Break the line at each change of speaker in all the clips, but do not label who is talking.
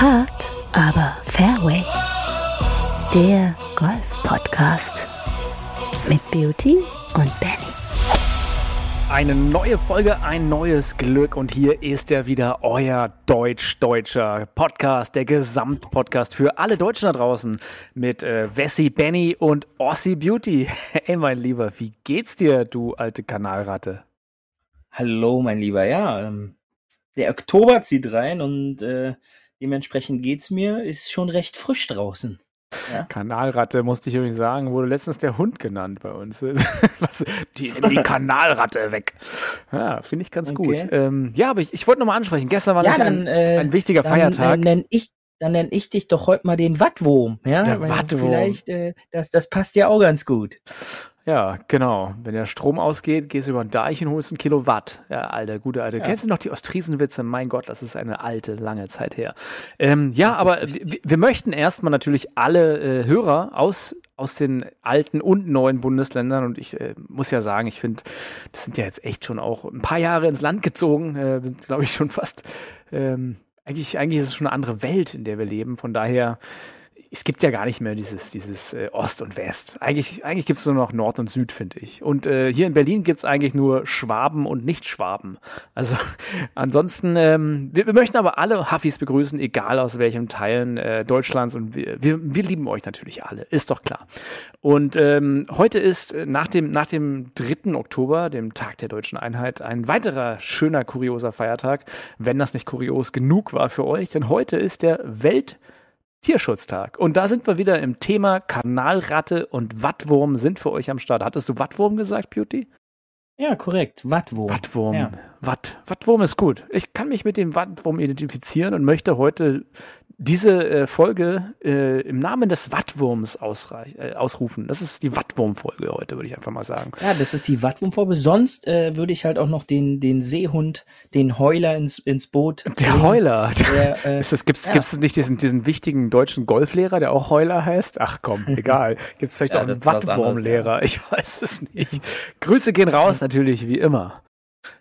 Hard, aber Fairway. Der Golf-Podcast mit Beauty und Benny.
Eine neue Folge, ein neues Glück und hier ist er wieder, euer Deutsch-Deutscher Podcast, der Gesamtpodcast für alle Deutschen da draußen mit äh, Wessi, Benny und Ossi Beauty. Hey mein Lieber, wie geht's dir, du alte Kanalratte?
Hallo mein Lieber, ja, ähm, der Oktober zieht rein und äh, dementsprechend geht's mir, ist schon recht frisch draußen.
Ja? Kanalratte, musste ich übrigens sagen, wurde letztens der Hund genannt bei uns. Was, die, die Kanalratte weg. Ja, finde ich ganz okay. gut. Ähm, ja, aber ich, ich wollte nochmal ansprechen. Gestern war ja, dann, ein, äh, ein, wichtiger
dann,
Feiertag.
Dann nenne ich, dann nenn ich dich doch heute mal den Wattwurm. Ja? Der Wattwurm. Vielleicht, äh, das, das passt ja auch ganz gut.
Ja, genau. Wenn der Strom ausgeht, gehst du über den Deich und holst ein Kilowatt. Ja, alter, gute alte. Ja. Kennst du noch die Ostfriesenwitze? Mein Gott, das ist eine alte, lange Zeit her. Ähm, ja, aber wir, möchten erstmal natürlich alle äh, Hörer aus, aus den alten und neuen Bundesländern und ich äh, muss ja sagen, ich finde, das sind ja jetzt echt schon auch ein paar Jahre ins Land gezogen, äh, glaube ich schon fast. Ähm, eigentlich, eigentlich ist es schon eine andere Welt, in der wir leben. Von daher es gibt ja gar nicht mehr dieses, dieses äh, Ost und West. Eigentlich, eigentlich gibt es nur noch Nord und Süd, finde ich. Und äh, hier in Berlin gibt es eigentlich nur Schwaben und Nicht-Schwaben. Also ansonsten, ähm, wir, wir, möchten aber alle Huffis begrüßen, egal aus welchem Teilen äh, Deutschlands. Und wir, wir, wir lieben euch natürlich alle, ist doch klar. Und ähm, heute ist äh, nach dem, nach dem 3. Oktober, dem Tag der deutschen Einheit, ein weiterer schöner, kurioser Feiertag, wenn das nicht kurios genug war für euch. Denn heute ist der Welt- Tierschutztag. Und da sind wir wieder im Thema Kanalratte und Wattwurm sind für euch am Start. Hattest du Wattwurm gesagt, Beauty?
Ja, korrekt. Wattwurm.
Wattwurm. Ja. Watt. Wattwurm ist gut. Ich kann mich mit dem Wattwurm identifizieren und möchte heute diese äh, Folge äh, im Namen des Wattwurms äh, ausrufen. Das ist die Wattwurm-Folge heute, würde ich einfach mal sagen.
Ja, das ist die Wattwurm-Folge. Sonst äh, würde ich halt auch noch den, den Seehund, den Heuler ins, ins Boot.
Der bringen. Heuler. Der, äh, ist das, gibt's, ja. gibt's nicht diesen, diesen wichtigen deutschen Golflehrer, der auch Heuler heißt? Ach komm, egal. Gibt's vielleicht ja, auch einen Wattwurmlehrer? Ja. Ich weiß es nicht. Grüße gehen raus, natürlich, wie immer.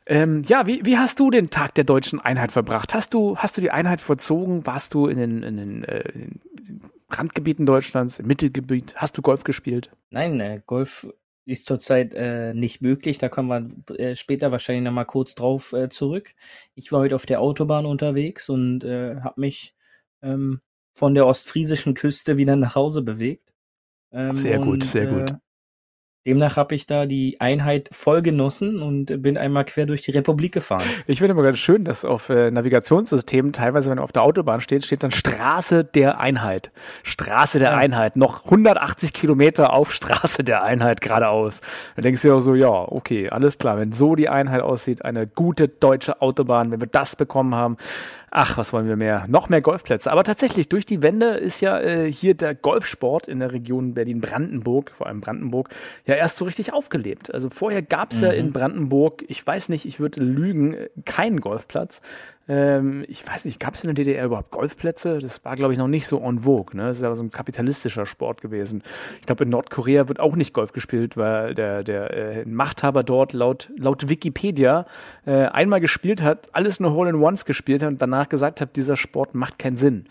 Ähm, ja, wie, wie hast du den Tag der deutschen Einheit verbracht? Hast du, hast du die Einheit vollzogen? Warst du in den, in den, äh, in den Randgebieten Deutschlands, im Mittelgebiet? Hast du Golf gespielt?
Nein, äh, Golf ist zurzeit äh, nicht möglich. Da kommen wir äh, später wahrscheinlich nochmal kurz drauf äh, zurück. Ich war heute auf der Autobahn unterwegs und äh, habe mich ähm, von der ostfriesischen Küste wieder nach Hause bewegt.
Ähm, sehr gut, und, sehr gut.
Demnach habe ich da die Einheit voll genossen und bin einmal quer durch die Republik gefahren.
Ich finde immer ganz schön, dass auf äh, Navigationssystemen teilweise, wenn du auf der Autobahn steht, steht dann Straße der Einheit. Straße der ja. Einheit. Noch 180 Kilometer auf Straße der Einheit geradeaus. Da denkst du dir auch so, ja, okay, alles klar. Wenn so die Einheit aussieht, eine gute deutsche Autobahn, wenn wir das bekommen haben, ach, was wollen wir mehr? Noch mehr Golfplätze. Aber tatsächlich, durch die Wende ist ja äh, hier der Golfsport in der Region Berlin-Brandenburg, vor allem Brandenburg, ja erst so richtig aufgelebt. Also vorher gab es mhm. ja in Brandenburg, ich weiß nicht, ich würde lügen, keinen Golfplatz. Ähm, ich weiß nicht, gab es in der DDR überhaupt Golfplätze? Das war, glaube ich, noch nicht so en vogue. Ne? Das ist ja so ein kapitalistischer Sport gewesen. Ich glaube, in Nordkorea wird auch nicht Golf gespielt, weil der, der äh, Machthaber dort laut, laut Wikipedia äh, einmal gespielt hat, alles nur Hole-in-Ones gespielt hat und danach gesagt hat, dieser Sport macht keinen Sinn.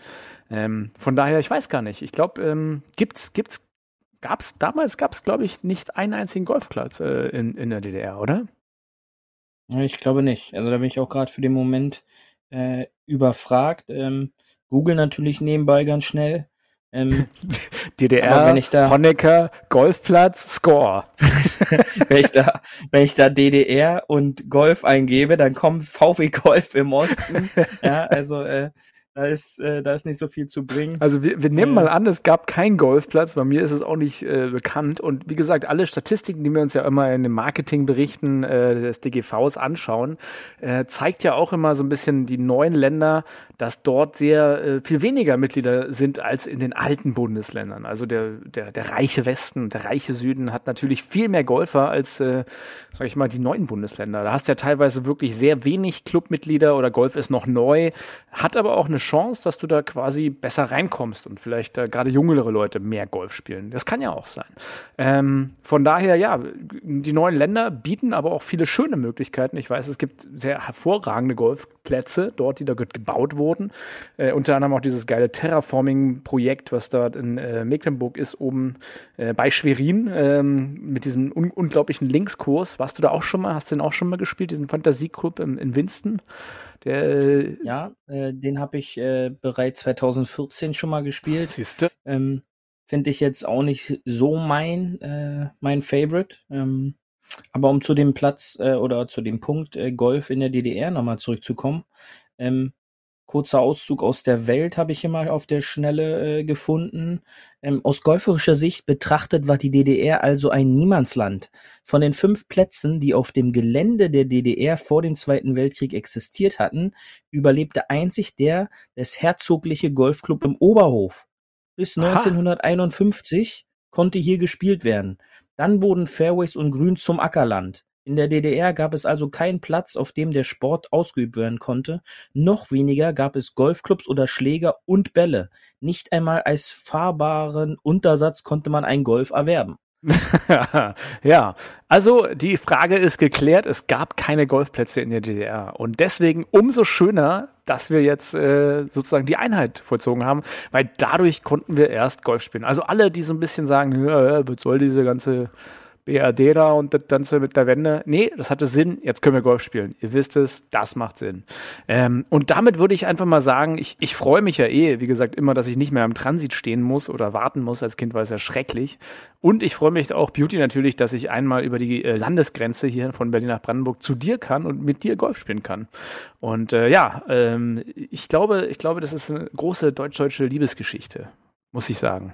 Ähm, von daher, ich weiß gar nicht. Ich glaube, ähm, gibt's, gibt's, gab's, damals gab es, glaube ich, nicht einen einzigen Golfplatz äh, in, in der DDR, oder?
Ich glaube nicht. Also da bin ich auch gerade für den Moment äh, überfragt. Ähm, Google natürlich nebenbei ganz schnell. Ähm,
DDR, wenn ich da, Honecker, Golfplatz, Score.
wenn, ich da, wenn ich da DDR und Golf eingebe, dann kommt VW Golf im Osten. ja, also äh, da ist, äh, da ist nicht so viel zu bringen.
Also wir, wir nehmen äh, mal an, es gab keinen Golfplatz. Bei mir ist es auch nicht äh, bekannt. Und wie gesagt, alle Statistiken, die wir uns ja immer in den Marketingberichten äh, des DGVs anschauen, äh, zeigt ja auch immer so ein bisschen die neuen Länder, dass dort sehr äh, viel weniger Mitglieder sind als in den alten Bundesländern. Also der, der, der reiche Westen und der reiche Süden hat natürlich viel mehr Golfer als, äh, sag ich mal, die neuen Bundesländer. Da hast du ja teilweise wirklich sehr wenig Clubmitglieder oder Golf ist noch neu, hat aber auch eine Chance, dass du da quasi besser reinkommst und vielleicht äh, gerade jüngere Leute mehr Golf spielen. Das kann ja auch sein. Ähm, von daher, ja, die neuen Länder bieten aber auch viele schöne Möglichkeiten. Ich weiß, es gibt sehr hervorragende Golfplätze dort, die da gebaut wurden. Äh, unter anderem auch dieses geile Terraforming-Projekt, was dort in äh, Mecklenburg ist, oben äh, bei Schwerin, ähm, mit diesem un unglaublichen Linkskurs. Warst du da auch schon mal? Hast du den auch schon mal gespielt, diesen Fantasieclub in, in Winston?
Der, ja, äh, den habe ich äh, bereits 2014 schon mal gespielt.
Siehste?
Ähm, Finde ich jetzt auch nicht so mein, äh, mein Favorite. Ähm, aber um zu dem Platz äh, oder zu dem Punkt äh, Golf in der DDR nochmal zurückzukommen, ähm, kurzer Auszug aus der Welt habe ich hier mal auf der Schnelle äh, gefunden. Ähm, aus golferischer Sicht betrachtet war die DDR also ein Niemandsland. Von den fünf Plätzen, die auf dem Gelände der DDR vor dem Zweiten Weltkrieg existiert hatten, überlebte einzig der des Herzogliche Golfclub im Oberhof. Bis Aha. 1951 konnte hier gespielt werden. Dann wurden Fairways und Grün zum Ackerland. In der DDR gab es also keinen Platz, auf dem der Sport ausgeübt werden konnte, noch weniger gab es Golfclubs oder Schläger und Bälle. Nicht einmal als fahrbaren Untersatz konnte man ein Golf erwerben.
ja, also die Frage ist geklärt, es gab keine Golfplätze in der DDR und deswegen umso schöner, dass wir jetzt äh, sozusagen die Einheit vollzogen haben, weil dadurch konnten wir erst Golf spielen. Also alle, die so ein bisschen sagen, ja, was soll diese ganze BRD da und das Ganze mit der Wende. Nee, das hatte Sinn. Jetzt können wir Golf spielen. Ihr wisst es, das macht Sinn. Ähm, und damit würde ich einfach mal sagen, ich, ich freue mich ja eh, wie gesagt, immer, dass ich nicht mehr am Transit stehen muss oder warten muss. Als Kind war es ja schrecklich. Und ich freue mich auch, Beauty natürlich, dass ich einmal über die äh, Landesgrenze hier von Berlin nach Brandenburg zu dir kann und mit dir Golf spielen kann. Und äh, ja, ähm, ich glaube, ich glaube, das ist eine große deutsch-deutsche Liebesgeschichte, muss ich sagen.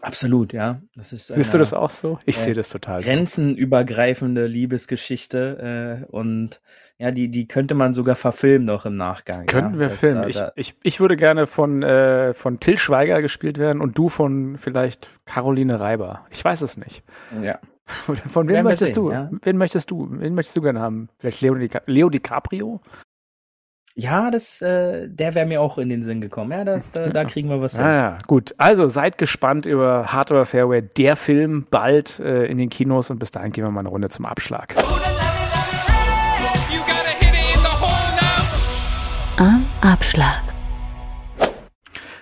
Absolut, ja.
Das ist Siehst du das auch so? Ich äh, sehe das total
grenzenübergreifende Liebesgeschichte äh, und ja, die, die könnte man sogar verfilmen noch im Nachgang.
Könnten
ja?
wir filmen. Ich, ich, ich würde gerne von, äh, von Till Schweiger gespielt werden und du von vielleicht Caroline Reiber. Ich weiß es nicht.
Ja.
Von wem möchtest sehen, du? Ja? Wen möchtest du? Wen möchtest du gerne haben? Vielleicht Leo, Di Leo DiCaprio?
Ja, das, äh, der wäre mir auch in den Sinn gekommen. Ja, das, da, da kriegen wir was
hin. Ah, ja, gut. Also seid gespannt über Hard Over Fairway, der Film, bald äh, in den Kinos und bis dahin gehen wir mal eine Runde zum Abschlag.
Am Abschlag.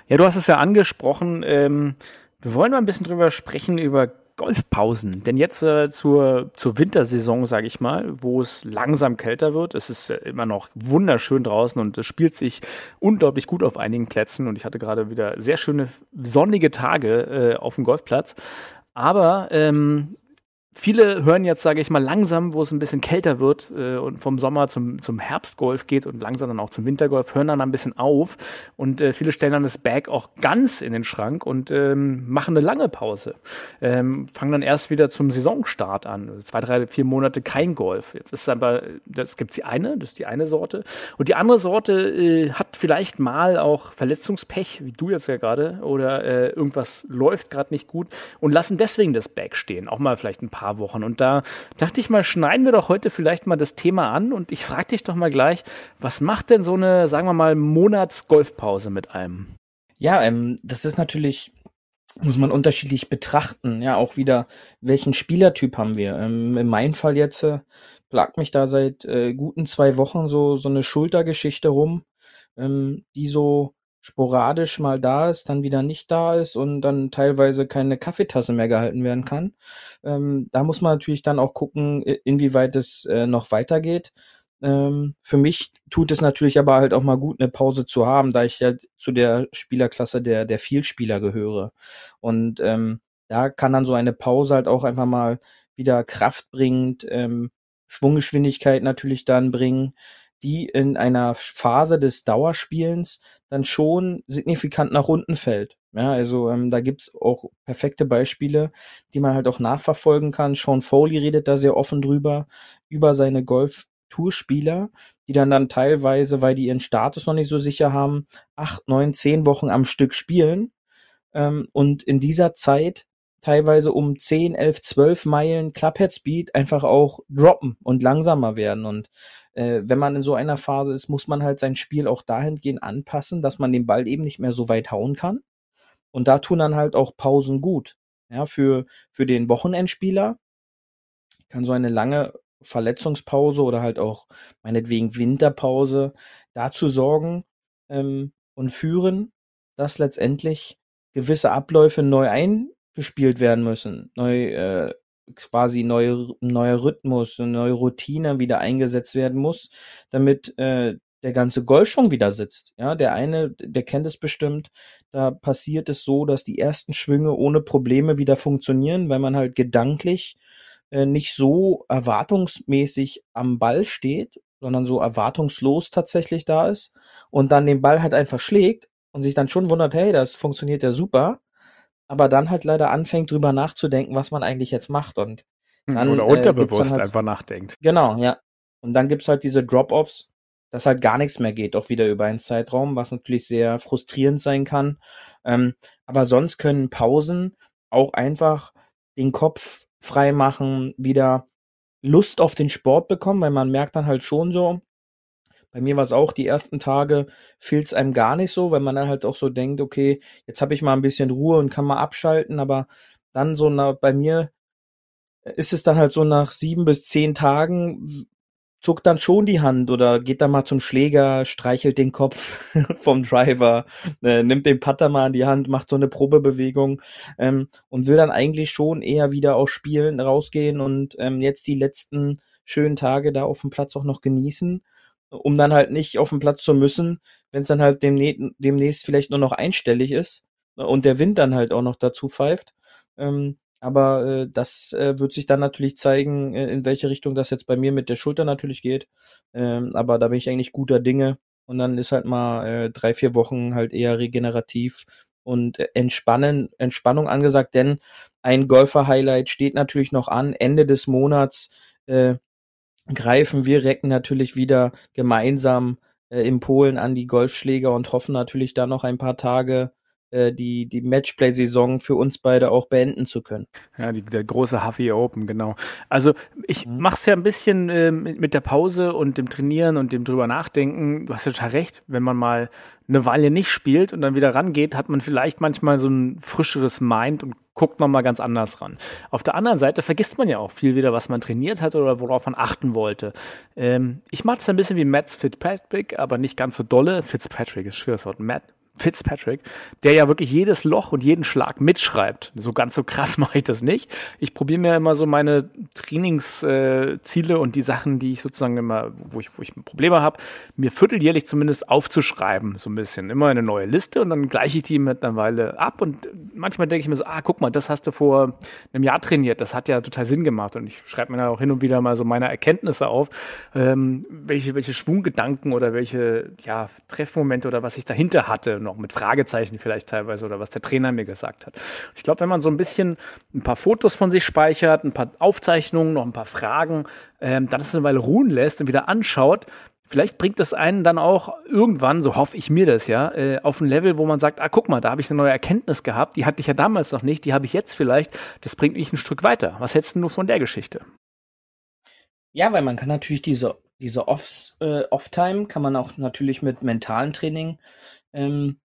Ja, du hast es ja angesprochen. Ähm, wir wollen mal ein bisschen drüber sprechen, über Golfpausen. Denn jetzt äh, zur, zur Wintersaison, sage ich mal, wo es langsam kälter wird, es ist äh, immer noch wunderschön draußen und es spielt sich unglaublich gut auf einigen Plätzen. Und ich hatte gerade wieder sehr schöne sonnige Tage äh, auf dem Golfplatz. Aber ähm, Viele hören jetzt, sage ich mal, langsam, wo es ein bisschen kälter wird äh, und vom Sommer zum, zum Herbstgolf geht und langsam dann auch zum Wintergolf, hören dann ein bisschen auf und äh, viele stellen dann das Bag auch ganz in den Schrank und ähm, machen eine lange Pause. Ähm, fangen dann erst wieder zum Saisonstart an. Zwei, drei, vier Monate kein Golf. Jetzt ist aber, das gibt die eine, das ist die eine Sorte. Und die andere Sorte äh, hat vielleicht mal auch Verletzungspech, wie du jetzt ja gerade, oder äh, irgendwas läuft gerade nicht gut und lassen deswegen das Bag stehen. Auch mal vielleicht ein paar paar Wochen. Und da dachte ich mal, schneiden wir doch heute vielleicht mal das Thema an und ich frage dich doch mal gleich, was macht denn so eine, sagen wir mal, Monats-Golfpause mit einem?
Ja, ähm, das ist natürlich muss man unterschiedlich betrachten. Ja, auch wieder, welchen Spielertyp haben wir? Ähm, in meinem Fall jetzt äh, plagt mich da seit äh, guten zwei Wochen so so eine Schultergeschichte rum, ähm, die so sporadisch mal da ist, dann wieder nicht da ist und dann teilweise keine Kaffeetasse mehr gehalten werden kann. Ähm, da muss man natürlich dann auch gucken, inwieweit es äh, noch weitergeht. Ähm, für mich tut es natürlich aber halt auch mal gut, eine Pause zu haben, da ich ja zu der Spielerklasse der, der Vielspieler gehöre. Und ähm, da kann dann so eine Pause halt auch einfach mal wieder Kraft bringt, ähm, Schwunggeschwindigkeit natürlich dann bringen, die in einer Phase des Dauerspielens dann schon signifikant nach unten fällt. Ja, also ähm, da gibt's auch perfekte Beispiele, die man halt auch nachverfolgen kann. Sean Foley redet da sehr offen drüber, über seine Golf-Tourspieler, die dann dann teilweise, weil die ihren Status noch nicht so sicher haben, acht, neun, zehn Wochen am Stück spielen ähm, und in dieser Zeit teilweise um 10, 11, 12 Meilen Clubhead Speed einfach auch droppen und langsamer werden. Und äh, wenn man in so einer Phase ist, muss man halt sein Spiel auch dahingehend anpassen, dass man den Ball eben nicht mehr so weit hauen kann. Und da tun dann halt auch Pausen gut. Ja, für, für den Wochenendspieler kann so eine lange Verletzungspause oder halt auch meinetwegen Winterpause dazu sorgen ähm, und führen, dass letztendlich gewisse Abläufe neu eingespielt werden müssen, neu äh, quasi neue neuer Rhythmus, eine neue Routine wieder eingesetzt werden muss, damit äh, der ganze Golfschwung wieder sitzt. Ja, der eine, der kennt es bestimmt, da passiert es so, dass die ersten Schwünge ohne Probleme wieder funktionieren, weil man halt gedanklich äh, nicht so erwartungsmäßig am Ball steht, sondern so erwartungslos tatsächlich da ist und dann den Ball halt einfach schlägt und sich dann schon wundert, hey, das funktioniert ja super, aber dann halt leider anfängt drüber nachzudenken, was man eigentlich jetzt macht und
hm,
dann,
Oder
äh,
unterbewusst
halt,
einfach nachdenkt.
Genau, ja. Und dann gibt's halt diese Drop-Offs, dass halt gar nichts mehr geht, auch wieder über einen Zeitraum, was natürlich sehr frustrierend sein kann. Ähm, aber sonst können Pausen auch einfach den Kopf frei machen, wieder Lust auf den Sport bekommen, weil man merkt dann halt schon so, bei mir war es auch die ersten Tage, fehlt's einem gar nicht so, weil man dann halt auch so denkt, okay, jetzt habe ich mal ein bisschen Ruhe und kann mal abschalten, aber dann so na, bei mir ist es dann halt so nach sieben bis zehn Tagen zuckt dann schon die Hand oder geht dann mal zum Schläger, streichelt den Kopf vom Driver, äh, nimmt den Putter mal in die Hand, macht so eine Probebewegung ähm, und will dann eigentlich schon eher wieder aus Spielen rausgehen und ähm, jetzt die letzten schönen Tage da auf dem Platz auch noch genießen, um dann halt nicht auf dem Platz zu müssen, wenn es dann halt demnächst, demnächst vielleicht nur noch einstellig ist und der Wind dann halt auch noch dazu pfeift. Ähm, aber äh, das äh, wird sich dann natürlich zeigen, äh, in welche Richtung das jetzt bei mir mit der Schulter natürlich geht. Ähm, aber da bin ich eigentlich guter Dinge. Und dann ist halt mal äh, drei, vier Wochen halt eher regenerativ und äh, entspannen, Entspannung angesagt, denn ein Golfer-Highlight steht natürlich noch an. Ende des Monats äh, greifen wir Recken natürlich wieder gemeinsam äh, in Polen an die Golfschläger und hoffen natürlich da noch ein paar Tage äh, die, die Matchplay-Saison für uns beide auch beenden zu können.
Ja, die, der große Huffy Open, genau. Also ich mhm. mache es ja ein bisschen äh, mit der Pause und dem Trainieren und dem drüber nachdenken. Du hast ja total recht, wenn man mal eine Weile nicht spielt und dann wieder rangeht, hat man vielleicht manchmal so ein frischeres Mind und guckt nochmal ganz anders ran. Auf der anderen Seite vergisst man ja auch viel wieder, was man trainiert hat oder worauf man achten wollte. Ähm, ich mache es ein bisschen wie Mats Fitzpatrick, aber nicht ganz so dolle. Fitzpatrick ist schweres Wort. Matt Fitzpatrick, der ja wirklich jedes Loch und jeden Schlag mitschreibt. So ganz so krass mache ich das nicht. Ich probiere mir immer so meine Trainingsziele äh, und die Sachen, die ich sozusagen immer, wo ich, wo ich Probleme habe, mir vierteljährlich zumindest aufzuschreiben, so ein bisschen. Immer eine neue Liste und dann gleiche ich die mittlerweile ab und manchmal denke ich mir so, ah, guck mal, das hast du vor einem Jahr trainiert, das hat ja total Sinn gemacht und ich schreibe mir da auch hin und wieder mal so meine Erkenntnisse auf, ähm, welche, welche Schwunggedanken oder welche ja, Treffmomente oder was ich dahinter hatte noch mit Fragezeichen vielleicht teilweise oder was der Trainer mir gesagt hat. Ich glaube, wenn man so ein bisschen ein paar Fotos von sich speichert, ein paar Aufzeichnungen, noch ein paar Fragen, ähm, dann es eine Weile ruhen lässt und wieder anschaut, vielleicht bringt das einen dann auch irgendwann, so hoffe ich mir das ja, äh, auf ein Level, wo man sagt, ah, guck mal, da habe ich eine neue Erkenntnis gehabt, die hatte ich ja damals noch nicht, die habe ich jetzt vielleicht, das bringt mich ein Stück weiter. Was hältst du von der Geschichte?
Ja, weil man kann natürlich diese, diese Offs, äh, Off-Time kann man auch natürlich mit mentalem Training ähm,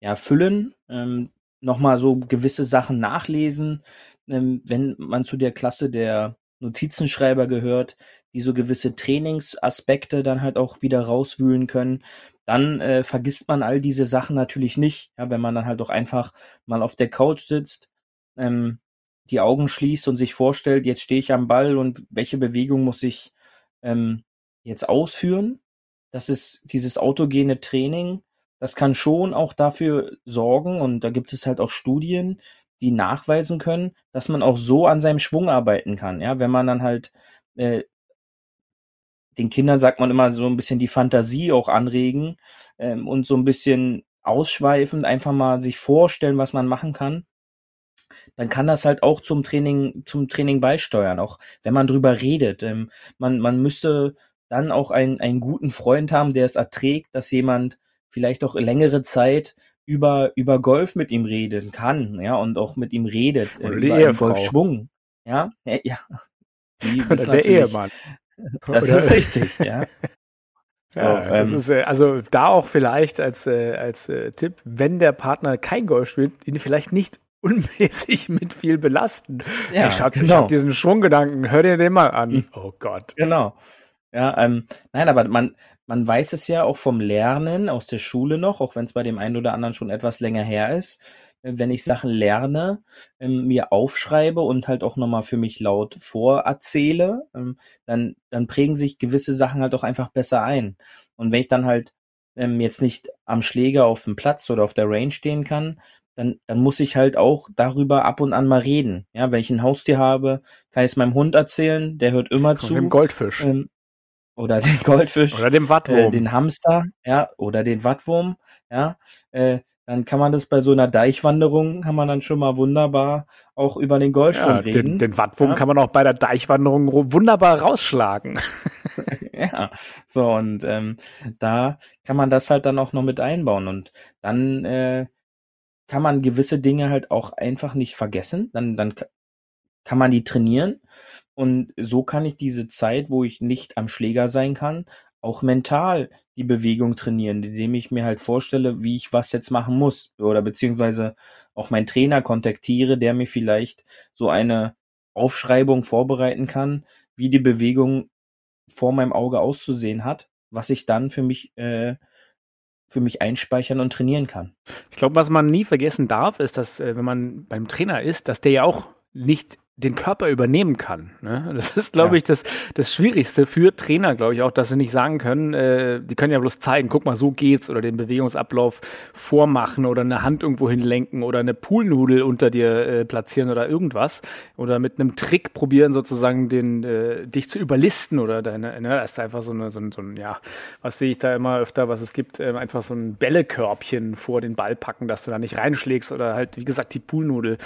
ja, füllen, ähm, nochmal so gewisse Sachen nachlesen, ähm, wenn man zu der Klasse der Notizenschreiber gehört, die so gewisse Trainingsaspekte dann halt auch wieder rauswühlen können, dann äh, vergisst man all diese Sachen natürlich nicht, ja, wenn man dann halt auch einfach mal auf der Couch sitzt, ähm, die Augen schließt und sich vorstellt, jetzt stehe ich am Ball und welche Bewegung muss ich ähm, jetzt ausführen. Das ist dieses autogene Training, das kann schon auch dafür sorgen, und da gibt es halt auch Studien, die nachweisen können, dass man auch so an seinem Schwung arbeiten kann. Ja, wenn man dann halt äh, den Kindern sagt man immer so ein bisschen die Fantasie auch anregen ähm, und so ein bisschen ausschweifend einfach mal sich vorstellen, was man machen kann, dann kann das halt auch zum Training, zum Training beisteuern, auch wenn man drüber redet. Ähm, man, man müsste dann auch einen, einen guten Freund haben, der es erträgt, dass jemand vielleicht auch längere Zeit über, über Golf mit ihm reden kann, ja, und auch mit ihm redet,
Oder äh, über Golfschwung.
Ja, ja.
Die Oder der Ehemann.
Das ist richtig, ja.
Ja, so, das ähm, ist, äh, also da auch vielleicht als, äh, als äh, Tipp, wenn der Partner kein Golf spielt, ihn vielleicht nicht unmäßig mit viel belasten. Ja, hey, Schatz, genau. ich hab diesen Schwunggedanken, hör dir den mal an. Hm. Oh Gott.
Genau. Ja, ähm, nein, aber man, man weiß es ja auch vom Lernen aus der Schule noch, auch wenn es bei dem einen oder anderen schon etwas länger her ist, wenn ich Sachen lerne, ähm, mir aufschreibe und halt auch nochmal für mich laut vorerzähle, ähm, dann, dann prägen sich gewisse Sachen halt auch einfach besser ein. Und wenn ich dann halt ähm, jetzt nicht am Schläger auf dem Platz oder auf der Range stehen kann, dann, dann muss ich halt auch darüber ab und an mal reden. Ja, wenn ich ein Haustier habe, kann ich es meinem Hund erzählen, der hört immer Von zu.
Dem Goldfisch. Ähm,
oder den Goldfisch.
Oder dem Wattwurm.
Äh, den Hamster, ja, oder den Wattwurm, ja. Äh, dann kann man das bei so einer Deichwanderung, kann man dann schon mal wunderbar auch über den Goldschirm ja, reden.
Den, den Wattwurm ja. kann man auch bei der Deichwanderung wunderbar rausschlagen.
ja, so und ähm, da kann man das halt dann auch noch mit einbauen und dann äh, kann man gewisse Dinge halt auch einfach nicht vergessen. Dann, dann kann man die trainieren und so kann ich diese Zeit, wo ich nicht am Schläger sein kann, auch mental die Bewegung trainieren, indem ich mir halt vorstelle, wie ich was jetzt machen muss oder beziehungsweise auch meinen Trainer kontaktiere, der mir vielleicht so eine Aufschreibung vorbereiten kann, wie die Bewegung vor meinem Auge auszusehen hat, was ich dann für mich äh, für mich einspeichern und trainieren kann.
Ich glaube, was man nie vergessen darf, ist, dass äh, wenn man beim Trainer ist, dass der ja auch nicht den Körper übernehmen kann. Ne? Das ist, glaube ja. ich, das, das Schwierigste für Trainer, glaube ich auch, dass sie nicht sagen können, äh, die können ja bloß zeigen, guck mal, so geht's oder den Bewegungsablauf vormachen oder eine Hand irgendwo hinlenken oder eine Poolnudel unter dir äh, platzieren oder irgendwas oder mit einem Trick probieren sozusagen den äh, dich zu überlisten oder deine, ne, das ist einfach so eine, so ein, so ein ja, was sehe ich da immer öfter, was es gibt, äh, einfach so ein Bällekörbchen vor den Ball packen, dass du da nicht reinschlägst oder halt, wie gesagt, die Poolnudel.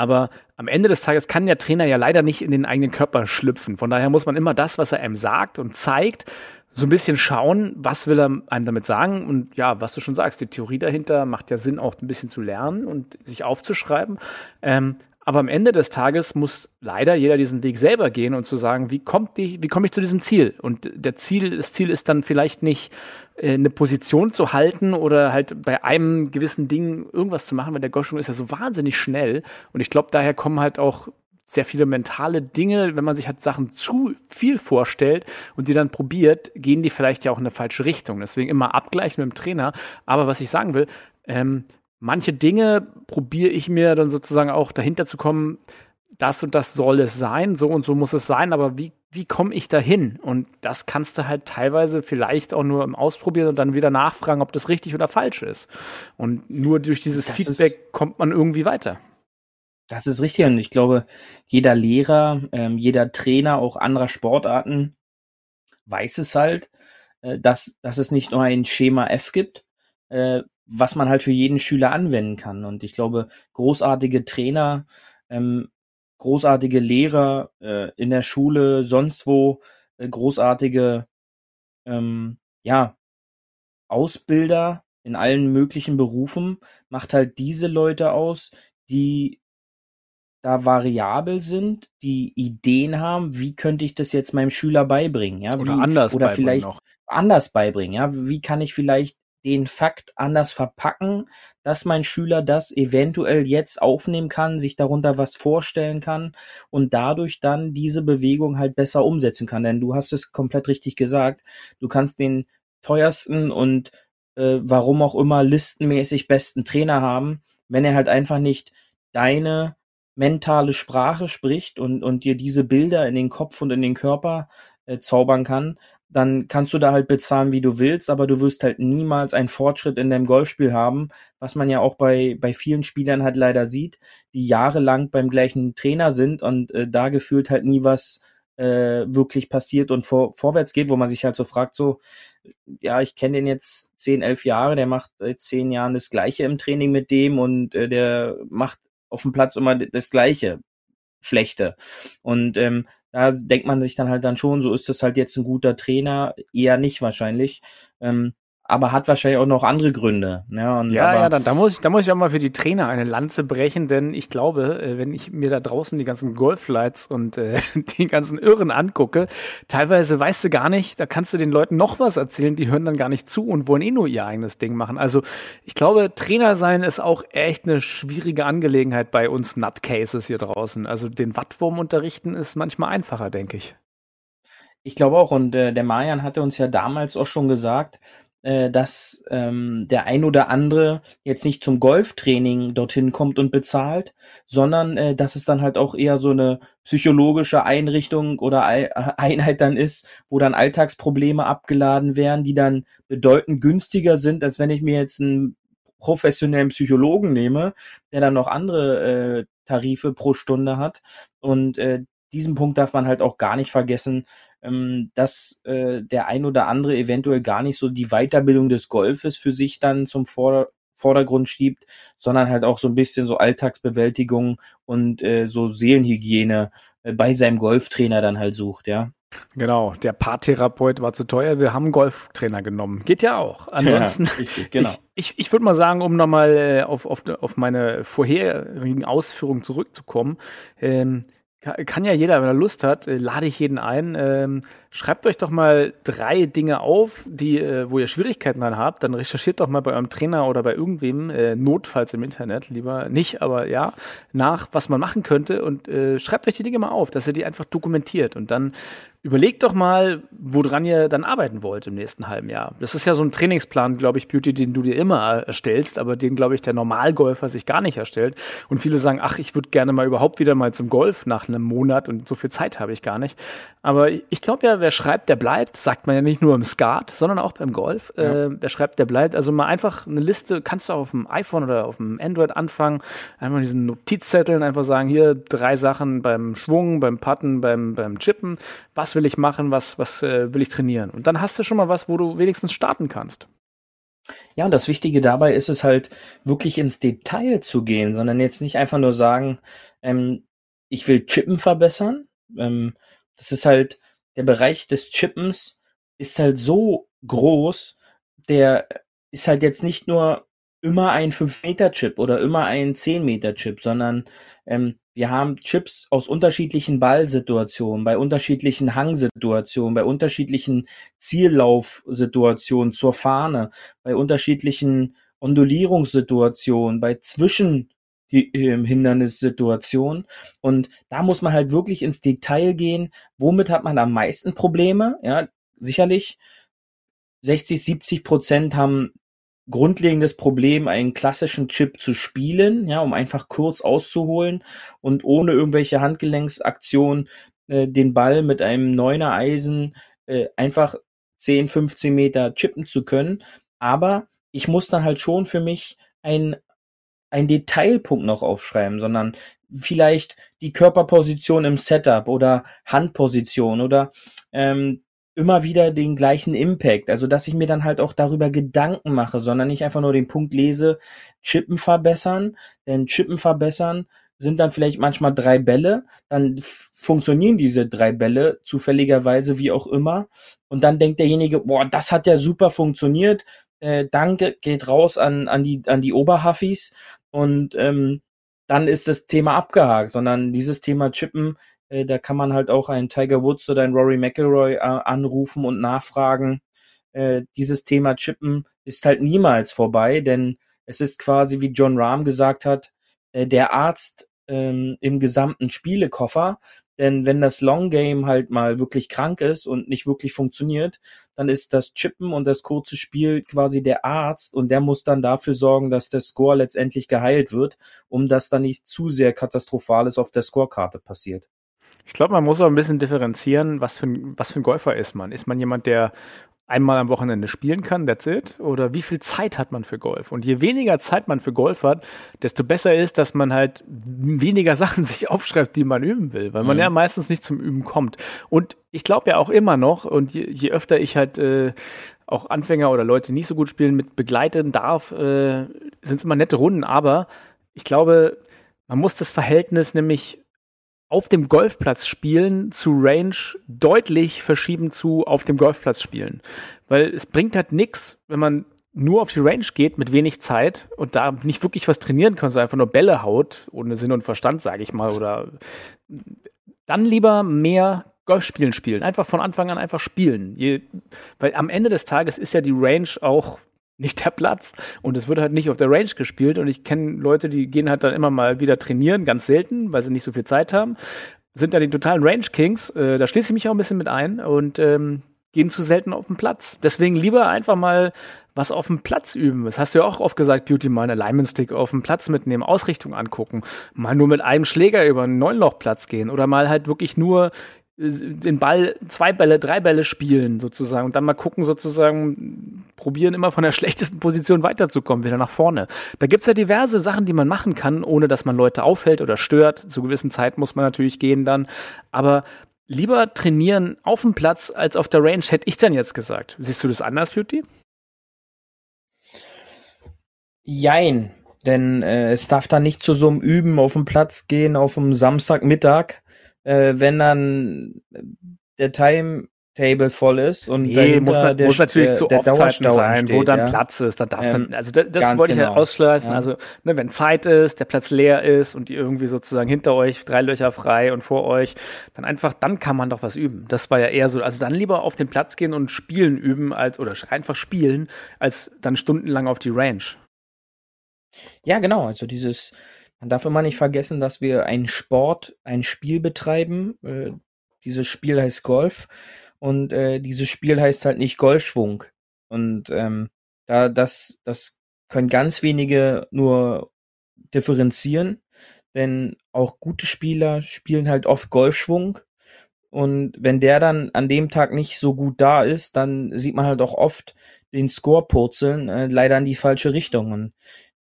Aber am Ende des Tages kann der Trainer ja leider nicht in den eigenen Körper schlüpfen. Von daher muss man immer das, was er einem sagt und zeigt, so ein bisschen schauen, was will er einem damit sagen. Und ja, was du schon sagst, die Theorie dahinter macht ja Sinn, auch ein bisschen zu lernen und sich aufzuschreiben. Ähm, aber am Ende des Tages muss leider jeder diesen Weg selber gehen und zu sagen, wie kommt die, wie komme ich zu diesem Ziel? Und der Ziel, das Ziel ist dann vielleicht nicht äh, eine Position zu halten oder halt bei einem gewissen Ding irgendwas zu machen, weil der Goschung ist ja so wahnsinnig schnell. Und ich glaube, daher kommen halt auch sehr viele mentale Dinge, wenn man sich halt Sachen zu viel vorstellt und die dann probiert, gehen die vielleicht ja auch in eine falsche Richtung. Deswegen immer abgleichen mit dem Trainer. Aber was ich sagen will, ähm, manche Dinge probiere ich mir dann sozusagen auch dahinter zu kommen, das und das soll es sein, so und so muss es sein, aber wie, wie komme ich dahin? Und das kannst du halt teilweise vielleicht auch nur im Ausprobieren und dann wieder nachfragen, ob das richtig oder falsch ist. Und nur durch dieses das Feedback ist, kommt man irgendwie weiter.
Das ist richtig und ich glaube, jeder Lehrer, ähm, jeder Trainer auch anderer Sportarten weiß es halt, äh, dass, dass es nicht nur ein Schema F gibt, äh, was man halt für jeden Schüler anwenden kann. Und ich glaube, großartige Trainer, ähm, großartige Lehrer äh, in der Schule, sonst wo, äh, großartige, ähm, ja, Ausbilder in allen möglichen Berufen, macht halt diese Leute aus, die da variabel sind, die Ideen haben, wie könnte ich das jetzt meinem Schüler beibringen, ja,
oder
wie,
anders
oder vielleicht noch. anders beibringen, ja, wie kann ich vielleicht den Fakt anders verpacken, dass mein Schüler das eventuell jetzt aufnehmen kann, sich darunter was vorstellen kann und dadurch dann diese Bewegung halt besser umsetzen kann. Denn du hast es komplett richtig gesagt. Du kannst den teuersten und äh, warum auch immer listenmäßig besten Trainer haben, wenn er halt einfach nicht deine mentale Sprache spricht und, und dir diese Bilder in den Kopf und in den Körper äh, zaubern kann, dann kannst du da halt bezahlen, wie du willst, aber du wirst halt niemals einen Fortschritt in deinem Golfspiel haben, was man ja auch bei, bei vielen Spielern halt leider sieht, die jahrelang beim gleichen Trainer sind und äh, da gefühlt halt nie was äh, wirklich passiert und vor, vorwärts geht, wo man sich halt so fragt, so, ja, ich kenne den jetzt zehn, elf Jahre, der macht seit zehn Jahren das Gleiche im Training mit dem und äh, der macht auf dem Platz immer das Gleiche, Schlechte. Und ähm, da denkt man sich dann halt dann schon, so ist das halt jetzt ein guter Trainer, eher nicht wahrscheinlich. Ähm, aber hat wahrscheinlich auch noch andere Gründe.
Ne? Und ja, ja, dann, da, muss ich, da muss ich auch mal für die Trainer eine Lanze brechen, denn ich glaube, äh, wenn ich mir da draußen die ganzen Golflights und äh, die ganzen Irren angucke, teilweise weißt du gar nicht, da kannst du den Leuten noch was erzählen, die hören dann gar nicht zu und wollen eh nur ihr eigenes Ding machen. Also ich glaube, Trainer sein ist auch echt eine schwierige Angelegenheit bei uns Nutcases hier draußen. Also den Wattwurm unterrichten ist manchmal einfacher, denke ich.
Ich glaube auch, und äh, der Marian hatte uns ja damals auch schon gesagt, äh, dass ähm, der ein oder andere jetzt nicht zum Golftraining dorthin kommt und bezahlt, sondern äh, dass es dann halt auch eher so eine psychologische Einrichtung oder Einheit dann ist, wo dann Alltagsprobleme abgeladen werden, die dann bedeutend günstiger sind, als wenn ich mir jetzt einen professionellen Psychologen nehme, der dann noch andere äh, Tarife pro Stunde hat. Und äh, diesen Punkt darf man halt auch gar nicht vergessen, ähm, dass äh, der ein oder andere eventuell gar nicht so die Weiterbildung des Golfes für sich dann zum Vorder Vordergrund schiebt, sondern halt auch so ein bisschen so Alltagsbewältigung und äh, so Seelenhygiene äh, bei seinem Golftrainer dann halt sucht, ja.
Genau, der Paartherapeut war zu teuer, wir haben einen Golftrainer genommen. Geht ja auch. Ansonsten, ja, richtig, genau. ich, ich, ich würde mal sagen, um nochmal äh, auf, auf, auf meine vorherigen Ausführungen zurückzukommen, ähm, kann ja jeder, wenn er Lust hat, äh, lade ich jeden ein. Ähm, schreibt euch doch mal drei Dinge auf, die, äh, wo ihr Schwierigkeiten dran habt. Dann recherchiert doch mal bei eurem Trainer oder bei irgendwem, äh, notfalls im Internet, lieber nicht, aber ja, nach, was man machen könnte und äh, schreibt euch die Dinge mal auf, dass ihr die einfach dokumentiert. Und dann Überlegt doch mal, woran ihr dann arbeiten wollt im nächsten halben Jahr. Das ist ja so ein Trainingsplan, glaube ich, Beauty, den du dir immer erstellst, aber den, glaube ich, der Normalgolfer sich gar nicht erstellt. Und viele sagen, ach, ich würde gerne mal überhaupt wieder mal zum Golf nach einem Monat und so viel Zeit habe ich gar nicht. Aber ich glaube ja, wer schreibt, der bleibt, sagt man ja nicht nur im Skat, sondern auch beim Golf. Ja. Äh, wer schreibt, der bleibt. Also mal einfach eine Liste, kannst du auch auf dem iPhone oder auf dem Android anfangen, einfach diesen Notizzetteln einfach sagen, hier drei Sachen beim Schwung, beim Putten, beim, beim Chippen, was will ich machen, was, was äh, will ich trainieren. Und dann hast du schon mal was, wo du wenigstens starten kannst.
Ja, und das Wichtige dabei ist es halt, wirklich ins Detail zu gehen, sondern jetzt nicht einfach nur sagen, ähm, ich will Chippen verbessern. Ähm, das ist halt, der Bereich des Chippens ist halt so groß, der ist halt jetzt nicht nur immer ein 5-Meter-Chip oder immer ein 10-Meter-Chip, sondern ähm, wir haben Chips aus unterschiedlichen Ballsituationen, bei unterschiedlichen Hangsituationen, bei unterschiedlichen Ziellaufsituationen zur Fahne, bei unterschiedlichen Ondulierungssituationen, bei Zwischen ähm, Hindernissituationen. Und da muss man halt wirklich ins Detail gehen. Womit hat man am meisten Probleme? Ja, sicherlich 60, 70 Prozent haben grundlegendes Problem, einen klassischen Chip zu spielen, ja, um einfach kurz auszuholen und ohne irgendwelche Handgelenksaktionen äh, den Ball mit einem Neuner Eisen äh, einfach 10, 15 Meter chippen zu können. Aber ich muss dann halt schon für mich ein ein Detailpunkt noch aufschreiben, sondern vielleicht die Körperposition im Setup oder Handposition oder ähm, immer wieder den gleichen Impact. Also, dass ich mir dann halt auch darüber Gedanken mache, sondern nicht einfach nur den Punkt lese, Chippen verbessern, denn Chippen verbessern sind dann vielleicht manchmal drei Bälle, dann funktionieren diese drei Bälle zufälligerweise wie auch immer und dann denkt derjenige, boah, das hat ja super funktioniert, äh, danke, geht raus an, an die, an die Oberhuffis und ähm, dann ist das Thema abgehakt, sondern dieses Thema Chippen äh, da kann man halt auch einen Tiger Woods oder einen Rory McIlroy äh, anrufen und nachfragen. Äh, dieses Thema Chippen ist halt niemals vorbei, denn es ist quasi, wie John Rahm gesagt hat, äh, der Arzt ähm, im gesamten Spielekoffer. Denn wenn das Long Game halt mal wirklich krank ist und nicht wirklich funktioniert, dann ist das Chippen und das kurze Spiel quasi der Arzt und der muss dann dafür sorgen, dass der Score letztendlich geheilt wird, um dass da nicht zu sehr Katastrophales auf der Scorekarte passiert.
Ich glaube, man muss auch ein bisschen differenzieren, was für, was für ein Golfer ist man. Ist man jemand, der einmal am Wochenende spielen kann, that's it? Oder wie viel Zeit hat man für Golf? Und je weniger Zeit man für Golf hat, desto besser ist, dass man halt weniger Sachen sich aufschreibt, die man üben will, weil man mhm. ja meistens nicht zum Üben kommt. Und ich glaube ja auch immer noch, und je, je öfter ich halt äh, auch Anfänger oder Leute, die nicht so gut spielen, mit begleiten darf, äh, sind es immer nette Runden, aber ich glaube, man muss das Verhältnis nämlich auf dem Golfplatz spielen zu Range deutlich verschieben zu auf dem Golfplatz spielen. Weil es bringt halt nichts, wenn man nur auf die Range geht mit wenig Zeit und da nicht wirklich was trainieren kann, sondern einfach nur Bälle haut, ohne Sinn und Verstand, sage ich mal, oder dann lieber mehr Golfspielen spielen. Einfach von Anfang an einfach spielen. Je, weil am Ende des Tages ist ja die Range auch nicht der Platz und es wird halt nicht auf der Range gespielt und ich kenne Leute, die gehen halt dann immer mal wieder trainieren, ganz selten, weil sie nicht so viel Zeit haben, sind da die totalen Range Kings, äh, da schließe ich mich auch ein bisschen mit ein und ähm, gehen zu selten auf den Platz. Deswegen lieber einfach mal was auf dem Platz üben. Das hast du ja auch oft gesagt, Beauty, mal einen Alignment Stick auf dem Platz mitnehmen, Ausrichtung angucken, mal nur mit einem Schläger über einen Neunlochplatz gehen oder mal halt wirklich nur den Ball, zwei Bälle, drei Bälle spielen sozusagen und dann mal gucken sozusagen, probieren immer von der schlechtesten Position weiterzukommen, wieder nach vorne. Da gibt's ja diverse Sachen, die man machen kann, ohne dass man Leute aufhält oder stört. Zu gewissen Zeit muss man natürlich gehen dann, aber lieber trainieren auf dem Platz als auf der Range, hätte ich dann jetzt gesagt. Siehst du das anders, Beauty?
Jein, denn äh, es darf dann nicht zu so einem Üben auf dem Platz gehen, auf dem Samstagmittag, äh, wenn dann der Timetable voll ist und
nee, muss, da, der, muss natürlich zu Off-Zeiten sein, steht, wo dann ja. Platz ist. Dann darf ähm, dann, also das, das wollte genau. ich halt ausschließen. Ja. Also ne, wenn Zeit ist, der Platz leer ist und die irgendwie sozusagen hinter euch drei Löcher frei und vor euch, dann einfach, dann kann man doch was üben. Das war ja eher so. Also dann lieber auf den Platz gehen und spielen üben als oder einfach spielen, als dann stundenlang auf die Range.
Ja, genau. Also dieses man darf immer nicht vergessen, dass wir einen Sport, ein Spiel betreiben. Äh, dieses Spiel heißt Golf und äh, dieses Spiel heißt halt nicht Golfschwung. Und ähm, da das, das können ganz wenige nur differenzieren, denn auch gute Spieler spielen halt oft Golfschwung. Und wenn der dann an dem Tag nicht so gut da ist, dann sieht man halt auch oft den Score purzeln, äh, leider in die falsche Richtung. Und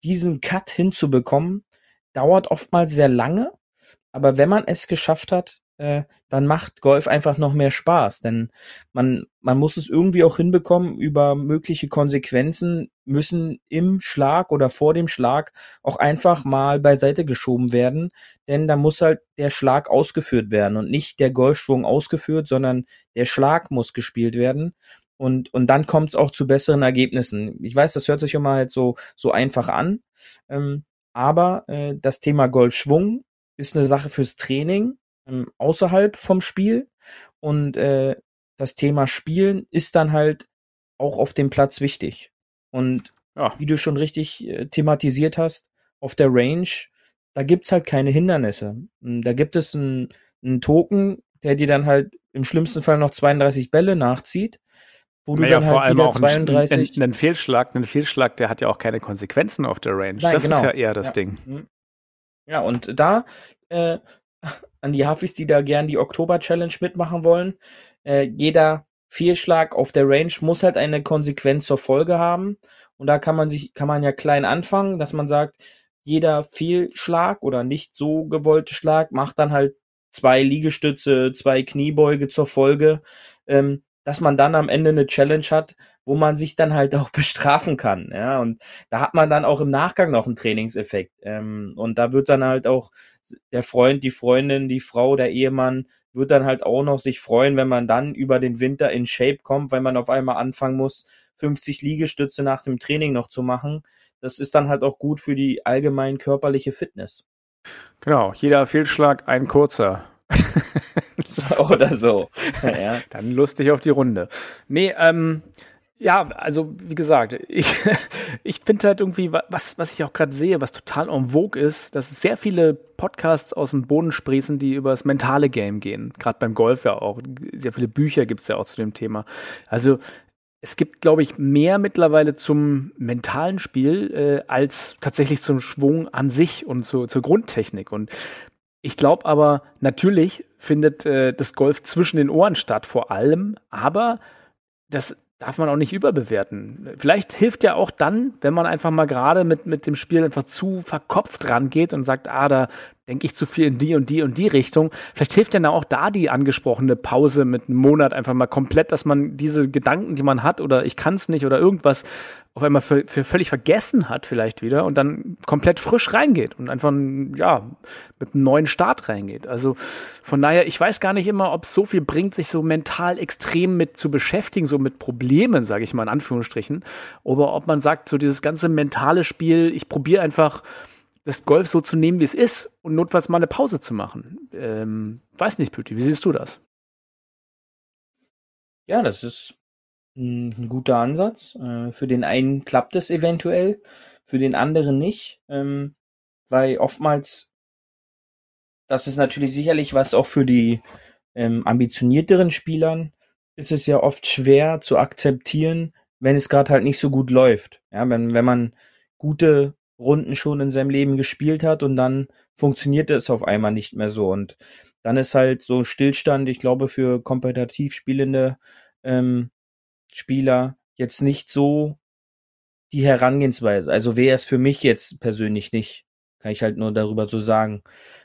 diesen Cut hinzubekommen, dauert oftmals sehr lange, aber wenn man es geschafft hat, äh, dann macht Golf einfach noch mehr Spaß, denn man man muss es irgendwie auch hinbekommen über mögliche Konsequenzen müssen im Schlag oder vor dem Schlag auch einfach mal beiseite geschoben werden, denn da muss halt der Schlag ausgeführt werden und nicht der Golfschwung ausgeführt, sondern der Schlag muss gespielt werden und und dann kommt es auch zu besseren Ergebnissen. Ich weiß, das hört sich immer halt so so einfach an, ähm, aber äh, das Thema Golfschwung ist eine Sache fürs Training ähm, außerhalb vom Spiel. Und äh, das Thema Spielen ist dann halt auch auf dem Platz wichtig. Und ja. wie du schon richtig äh, thematisiert hast, auf der Range, da gibt's halt keine Hindernisse. Hm, da gibt es einen, einen Token, der dir dann halt im schlimmsten Fall noch 32 Bälle nachzieht
wo du naja, dann halt wieder 32. Ein, ein, Fehlschlag, ein Fehlschlag, der hat ja auch keine Konsequenzen auf der Range. Nein, das genau. ist ja eher das
ja.
Ding.
Mhm. Ja, und da äh, an die Hafis, die da gern die Oktober-Challenge mitmachen wollen, äh, jeder Fehlschlag auf der Range muss halt eine Konsequenz zur Folge haben. Und da kann man sich, kann man ja klein anfangen, dass man sagt, jeder Fehlschlag oder nicht so gewollte Schlag macht dann halt zwei Liegestütze, zwei Kniebeuge zur Folge. Ähm, dass man dann am Ende eine Challenge hat, wo man sich dann halt auch bestrafen kann. Ja, und da hat man dann auch im Nachgang noch einen Trainingseffekt. Ähm, und da wird dann halt auch der Freund, die Freundin, die Frau, der Ehemann wird dann halt auch noch sich freuen, wenn man dann über den Winter in Shape kommt, weil man auf einmal anfangen muss, 50 Liegestütze nach dem Training noch zu machen. Das ist dann halt auch gut für die allgemein körperliche Fitness.
Genau, jeder Fehlschlag ein kurzer.
Oder so. ja.
Dann lustig auf die Runde. Nee, ähm, ja, also wie gesagt, ich, ich finde halt irgendwie, was, was ich auch gerade sehe, was total en vogue ist, dass sehr viele Podcasts aus dem Boden sprießen, die über das mentale Game gehen. Gerade beim Golf ja auch. Sehr viele Bücher gibt es ja auch zu dem Thema. Also es gibt, glaube ich, mehr mittlerweile zum mentalen Spiel äh, als tatsächlich zum Schwung an sich und zu, zur Grundtechnik. Und ich glaube aber, natürlich findet äh, das Golf zwischen den Ohren statt, vor allem, aber das darf man auch nicht überbewerten. Vielleicht hilft ja auch dann, wenn man einfach mal gerade mit, mit dem Spiel einfach zu verkopft rangeht und sagt, ah, da, denke ich zu viel in die und die und die Richtung. Vielleicht hilft dann auch da die angesprochene Pause mit einem Monat einfach mal komplett, dass man diese Gedanken, die man hat oder ich kann es nicht oder irgendwas auf einmal für, für, völlig vergessen hat vielleicht wieder und dann komplett frisch reingeht und einfach ja mit einem neuen Start reingeht. Also von daher, ich weiß gar nicht immer, ob es so viel bringt, sich so mental extrem mit zu beschäftigen, so mit Problemen, sage ich mal in Anführungsstrichen, oder ob man sagt, so dieses ganze mentale Spiel, ich probiere einfach das Golf so zu nehmen, wie es ist und notfalls mal eine Pause zu machen. Ähm, weiß nicht, Pütti, wie siehst du das?
Ja, das ist ein guter Ansatz. Äh, für den einen klappt es eventuell, für den anderen nicht, ähm, weil oftmals, das ist natürlich sicherlich was auch für die ähm, ambitionierteren Spielern, ist es ja oft schwer zu akzeptieren, wenn es gerade halt nicht so gut läuft. Ja, wenn, wenn man gute Runden schon in seinem Leben gespielt hat und dann funktioniert es auf einmal nicht mehr so. Und dann ist halt so Stillstand, ich glaube, für kompetitiv spielende ähm, Spieler jetzt nicht so die Herangehensweise. Also wäre es für mich jetzt persönlich nicht. Kann ich halt nur darüber so sagen.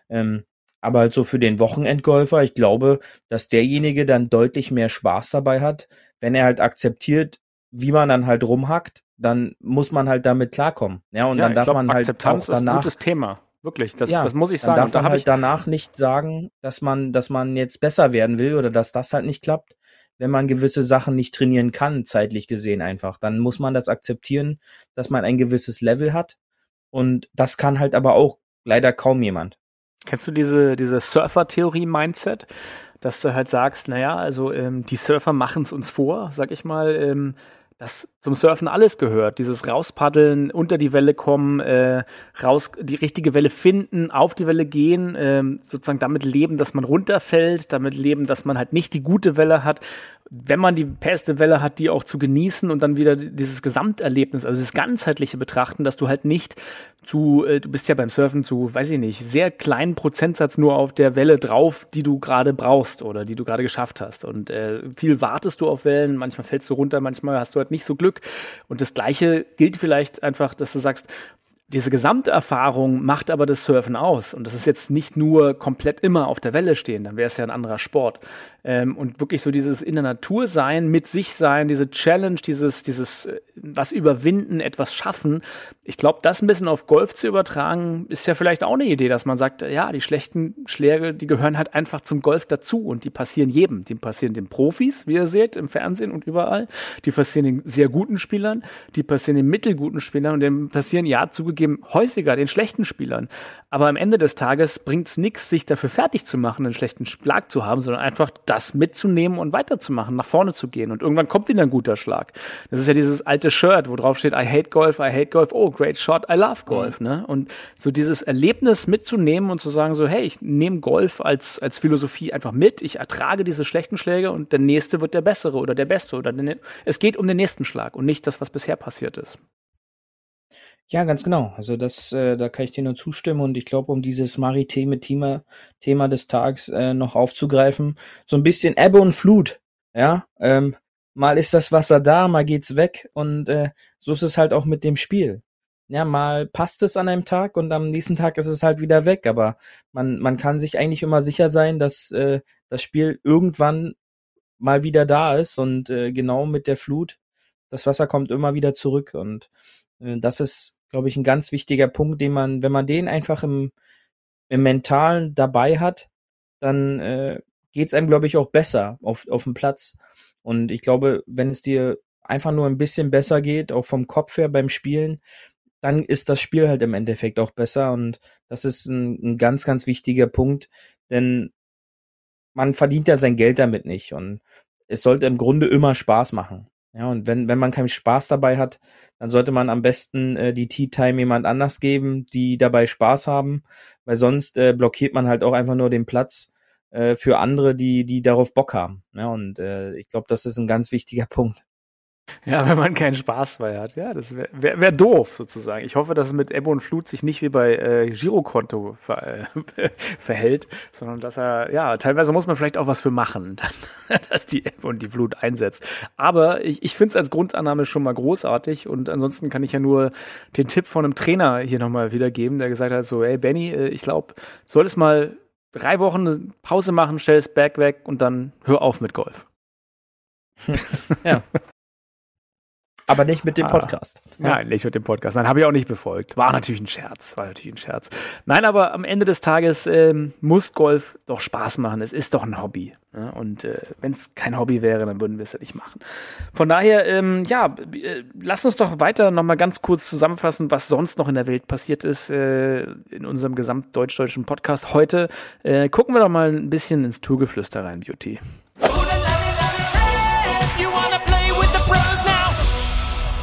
Ähm, aber halt so für den Wochenendgolfer, ich glaube, dass derjenige dann deutlich mehr Spaß dabei hat, wenn er halt akzeptiert, wie man dann halt rumhackt, dann muss man halt damit klarkommen. Ja, und ja, dann darf glaub, man halt
Akzeptanz auch danach, ist ein gutes Thema. Wirklich, das, ja, das muss ich sagen.
Dann darf man da halt danach nicht sagen, dass man, dass man jetzt besser werden will oder dass das halt nicht klappt, wenn man gewisse Sachen nicht trainieren kann, zeitlich gesehen einfach. Dann muss man das akzeptieren, dass man ein gewisses Level hat. Und das kann halt aber auch leider kaum jemand.
Kennst du diese, diese Surfer-Theorie-Mindset? Dass du halt sagst, naja, also ähm, die Surfer machen es uns vor, sag ich mal, ähm, dass zum Surfen alles gehört. Dieses Rauspaddeln, unter die Welle kommen, äh, raus, die richtige Welle finden, auf die Welle gehen, äh, sozusagen damit leben, dass man runterfällt, damit leben, dass man halt nicht die gute Welle hat wenn man die beste Welle hat, die auch zu genießen und dann wieder dieses Gesamterlebnis, also das ganzheitliche Betrachten, dass du halt nicht zu, äh, du bist ja beim Surfen zu, weiß ich nicht, sehr kleinen Prozentsatz nur auf der Welle drauf, die du gerade brauchst oder die du gerade geschafft hast. Und äh, viel wartest du auf Wellen, manchmal fällst du runter, manchmal hast du halt nicht so Glück. Und das Gleiche gilt vielleicht einfach, dass du sagst, diese Gesamterfahrung macht aber das Surfen aus. Und das ist jetzt nicht nur komplett immer auf der Welle stehen, dann wäre es ja ein anderer Sport. Ähm, und wirklich so dieses in der Natur sein, mit sich sein, diese Challenge, dieses, dieses äh, was überwinden, etwas schaffen. Ich glaube, das ein bisschen auf Golf zu übertragen, ist ja vielleicht auch eine Idee, dass man sagt, ja, die schlechten Schläge, die gehören halt einfach zum Golf dazu und die passieren jedem. Die passieren den Profis, wie ihr seht, im Fernsehen und überall. Die passieren den sehr guten Spielern, die passieren den mittelguten Spielern und den passieren ja zugegeben häufiger den schlechten Spielern. Aber am Ende des Tages bringt es nichts, sich dafür fertig zu machen, einen schlechten Schlag zu haben, sondern einfach das mitzunehmen und weiterzumachen, nach vorne zu gehen. Und irgendwann kommt wieder ein guter Schlag. Das ist ja dieses alte Shirt, wo drauf steht, I hate Golf, I hate Golf, oh, great shot, I love Golf. Mhm. Ne? Und so dieses Erlebnis mitzunehmen und zu sagen, so, hey, ich nehme Golf als, als Philosophie einfach mit, ich ertrage diese schlechten Schläge und der nächste wird der bessere oder der beste. Oder der, es geht um den nächsten Schlag und nicht das, was bisher passiert ist.
Ja, ganz genau. Also das, äh, da kann ich dir nur zustimmen und ich glaube, um dieses maritime Thema, Thema des Tags äh, noch aufzugreifen, so ein bisschen Ebbe und Flut. Ja, ähm, mal ist das Wasser da, mal geht's weg und äh, so ist es halt auch mit dem Spiel. Ja, mal passt es an einem Tag und am nächsten Tag ist es halt wieder weg. Aber man man kann sich eigentlich immer sicher sein, dass äh, das Spiel irgendwann mal wieder da ist und äh, genau mit der Flut das Wasser kommt immer wieder zurück und äh, das ist glaube ich, ein ganz wichtiger Punkt, den man, wenn man den einfach im, im Mentalen dabei hat, dann äh, geht einem, glaube ich, auch besser auf, auf dem Platz. Und ich glaube, wenn es dir einfach nur ein bisschen besser geht, auch vom Kopf her beim Spielen, dann ist das Spiel halt im Endeffekt auch besser. Und das ist ein, ein ganz, ganz wichtiger Punkt, denn man verdient ja sein Geld damit nicht. Und es sollte im Grunde immer Spaß machen. Ja, und wenn, wenn man keinen Spaß dabei hat, dann sollte man am besten äh, die Tea Time jemand anders geben, die dabei Spaß haben, weil sonst äh, blockiert man halt auch einfach nur den Platz äh, für andere, die, die darauf Bock haben. Ja, und äh, ich glaube, das ist ein ganz wichtiger Punkt.
Ja, wenn man keinen Spaß bei hat. Ja, das wäre wär, wär doof sozusagen. Ich hoffe, dass es mit Ebbe und Flut sich nicht wie bei äh, Girokonto ver äh, verhält, sondern dass er, ja, teilweise muss man vielleicht auch was für machen, dann, dass die Ebbe und die Flut einsetzt. Aber ich, ich finde es als Grundannahme schon mal großartig und ansonsten kann ich ja nur den Tipp von einem Trainer hier nochmal wiedergeben, der gesagt hat, so, ey Benny, äh, ich glaube, solltest mal drei Wochen eine Pause machen, stell das Bag weg und dann hör auf mit Golf.
ja. Aber nicht mit dem ah. Podcast.
Ah, Nein, nicht mit dem Podcast. Nein, habe ich auch nicht befolgt. War natürlich ein Scherz. War natürlich ein Scherz. Nein, aber am Ende des Tages ähm, muss Golf doch Spaß machen. Es ist doch ein Hobby. Ja? Und äh, wenn es kein Hobby wäre, dann würden wir es ja nicht machen. Von daher, ähm, ja, äh, lass uns doch weiter nochmal ganz kurz zusammenfassen, was sonst noch in der Welt passiert ist äh, in unserem gesamtdeutsch-deutschen Podcast. Heute äh, gucken wir doch mal ein bisschen ins Tourgeflüster rein, Beauty.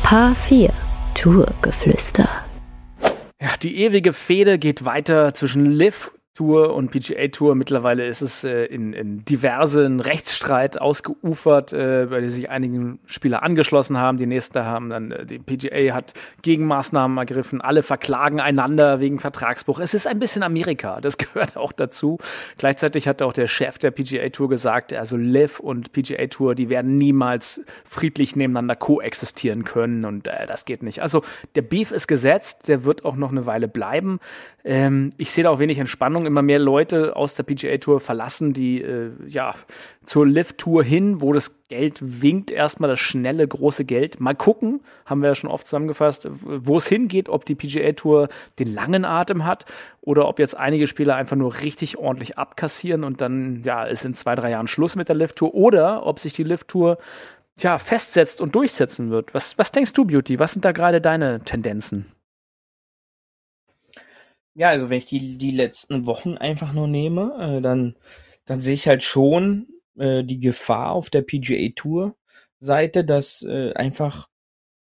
Paar 4 Tourgeflüster.
Ja, die ewige Fehde geht weiter zwischen Liv Tour und PGA Tour. Mittlerweile ist es äh, in, in diversen Rechtsstreit ausgeufert, äh, bei sich einige Spieler angeschlossen haben. Die nächsten haben dann, äh, die PGA hat Gegenmaßnahmen ergriffen. Alle verklagen einander wegen Vertragsbruch. Es ist ein bisschen Amerika. Das gehört auch dazu. Gleichzeitig hat auch der Chef der PGA Tour gesagt, also Liv und PGA Tour, die werden niemals friedlich nebeneinander koexistieren können und äh, das geht nicht. Also der Beef ist gesetzt. Der wird auch noch eine Weile bleiben. Ähm, ich sehe da auch wenig Entspannung immer mehr Leute aus der PGA Tour verlassen, die äh, ja zur Lift Tour hin, wo das Geld winkt, erstmal das schnelle, große Geld. Mal gucken, haben wir ja schon oft zusammengefasst, wo es hingeht, ob die PGA Tour den langen Atem hat oder ob jetzt einige Spieler einfach nur richtig ordentlich abkassieren und dann ja, ist in zwei, drei Jahren Schluss mit der Lift Tour oder ob sich die Lift Tour ja, festsetzt und durchsetzen wird. Was, was denkst du, Beauty? Was sind da gerade deine Tendenzen?
Ja, also wenn ich die, die letzten Wochen einfach nur nehme, äh, dann, dann sehe ich halt schon äh, die Gefahr auf der PGA Tour Seite, dass äh, einfach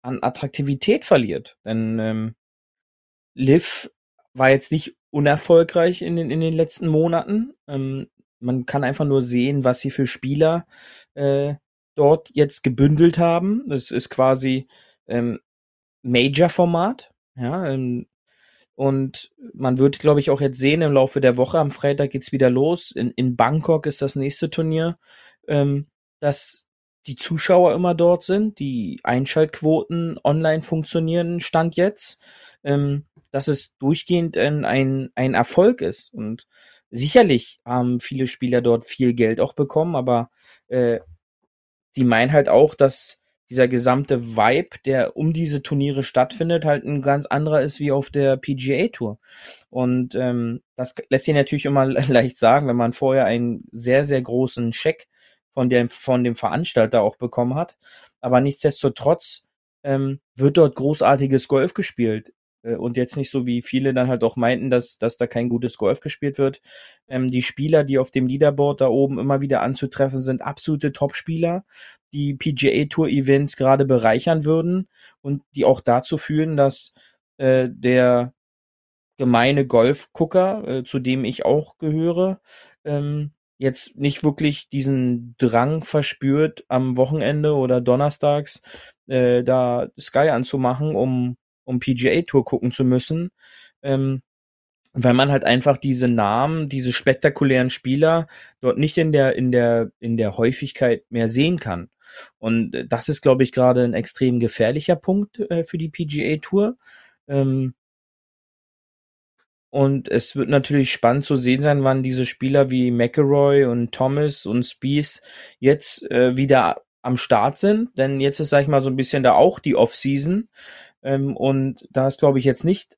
an Attraktivität verliert. Denn ähm, Liv war jetzt nicht unerfolgreich in den, in den letzten Monaten. Ähm, man kann einfach nur sehen, was sie für Spieler äh, dort jetzt gebündelt haben. Das ist quasi ähm, Major-Format. Ja, ähm, und man wird, glaube ich, auch jetzt sehen im Laufe der Woche, am Freitag geht's wieder los. In, in Bangkok ist das nächste Turnier, ähm, dass die Zuschauer immer dort sind, die Einschaltquoten online funktionieren, Stand jetzt, ähm, dass es durchgehend ein, ein, ein Erfolg ist. Und sicherlich haben viele Spieler dort viel Geld auch bekommen, aber äh, die meinen halt auch, dass dieser gesamte Vibe, der um diese Turniere stattfindet, halt ein ganz anderer ist wie auf der PGA Tour. Und ähm, das lässt sich natürlich immer leicht sagen, wenn man vorher einen sehr, sehr großen Scheck von dem, von dem Veranstalter auch bekommen hat. Aber nichtsdestotrotz ähm, wird dort großartiges Golf gespielt. Äh, und jetzt nicht so wie viele dann halt auch meinten, dass, dass da kein gutes Golf gespielt wird. Ähm, die Spieler, die auf dem Leaderboard da oben immer wieder anzutreffen sind, absolute Top-Spieler die PGA Tour Events gerade bereichern würden und die auch dazu führen, dass äh, der gemeine Golfgucker, äh, zu dem ich auch gehöre, ähm, jetzt nicht wirklich diesen Drang verspürt, am Wochenende oder donnerstags äh, da Sky anzumachen, um, um PGA Tour gucken zu müssen. Ähm, weil man halt einfach diese Namen, diese spektakulären Spieler dort nicht in der in der in der Häufigkeit mehr sehen kann. Und äh, das ist, glaube ich, gerade ein extrem gefährlicher Punkt äh, für die PGA Tour. Ähm, und es wird natürlich spannend zu sehen sein, wann diese Spieler wie McElroy und Thomas und Spies jetzt äh, wieder am Start sind. Denn jetzt ist, sag ich mal, so ein bisschen da auch die Off-Season. Ähm, und da ist, glaube ich, jetzt nicht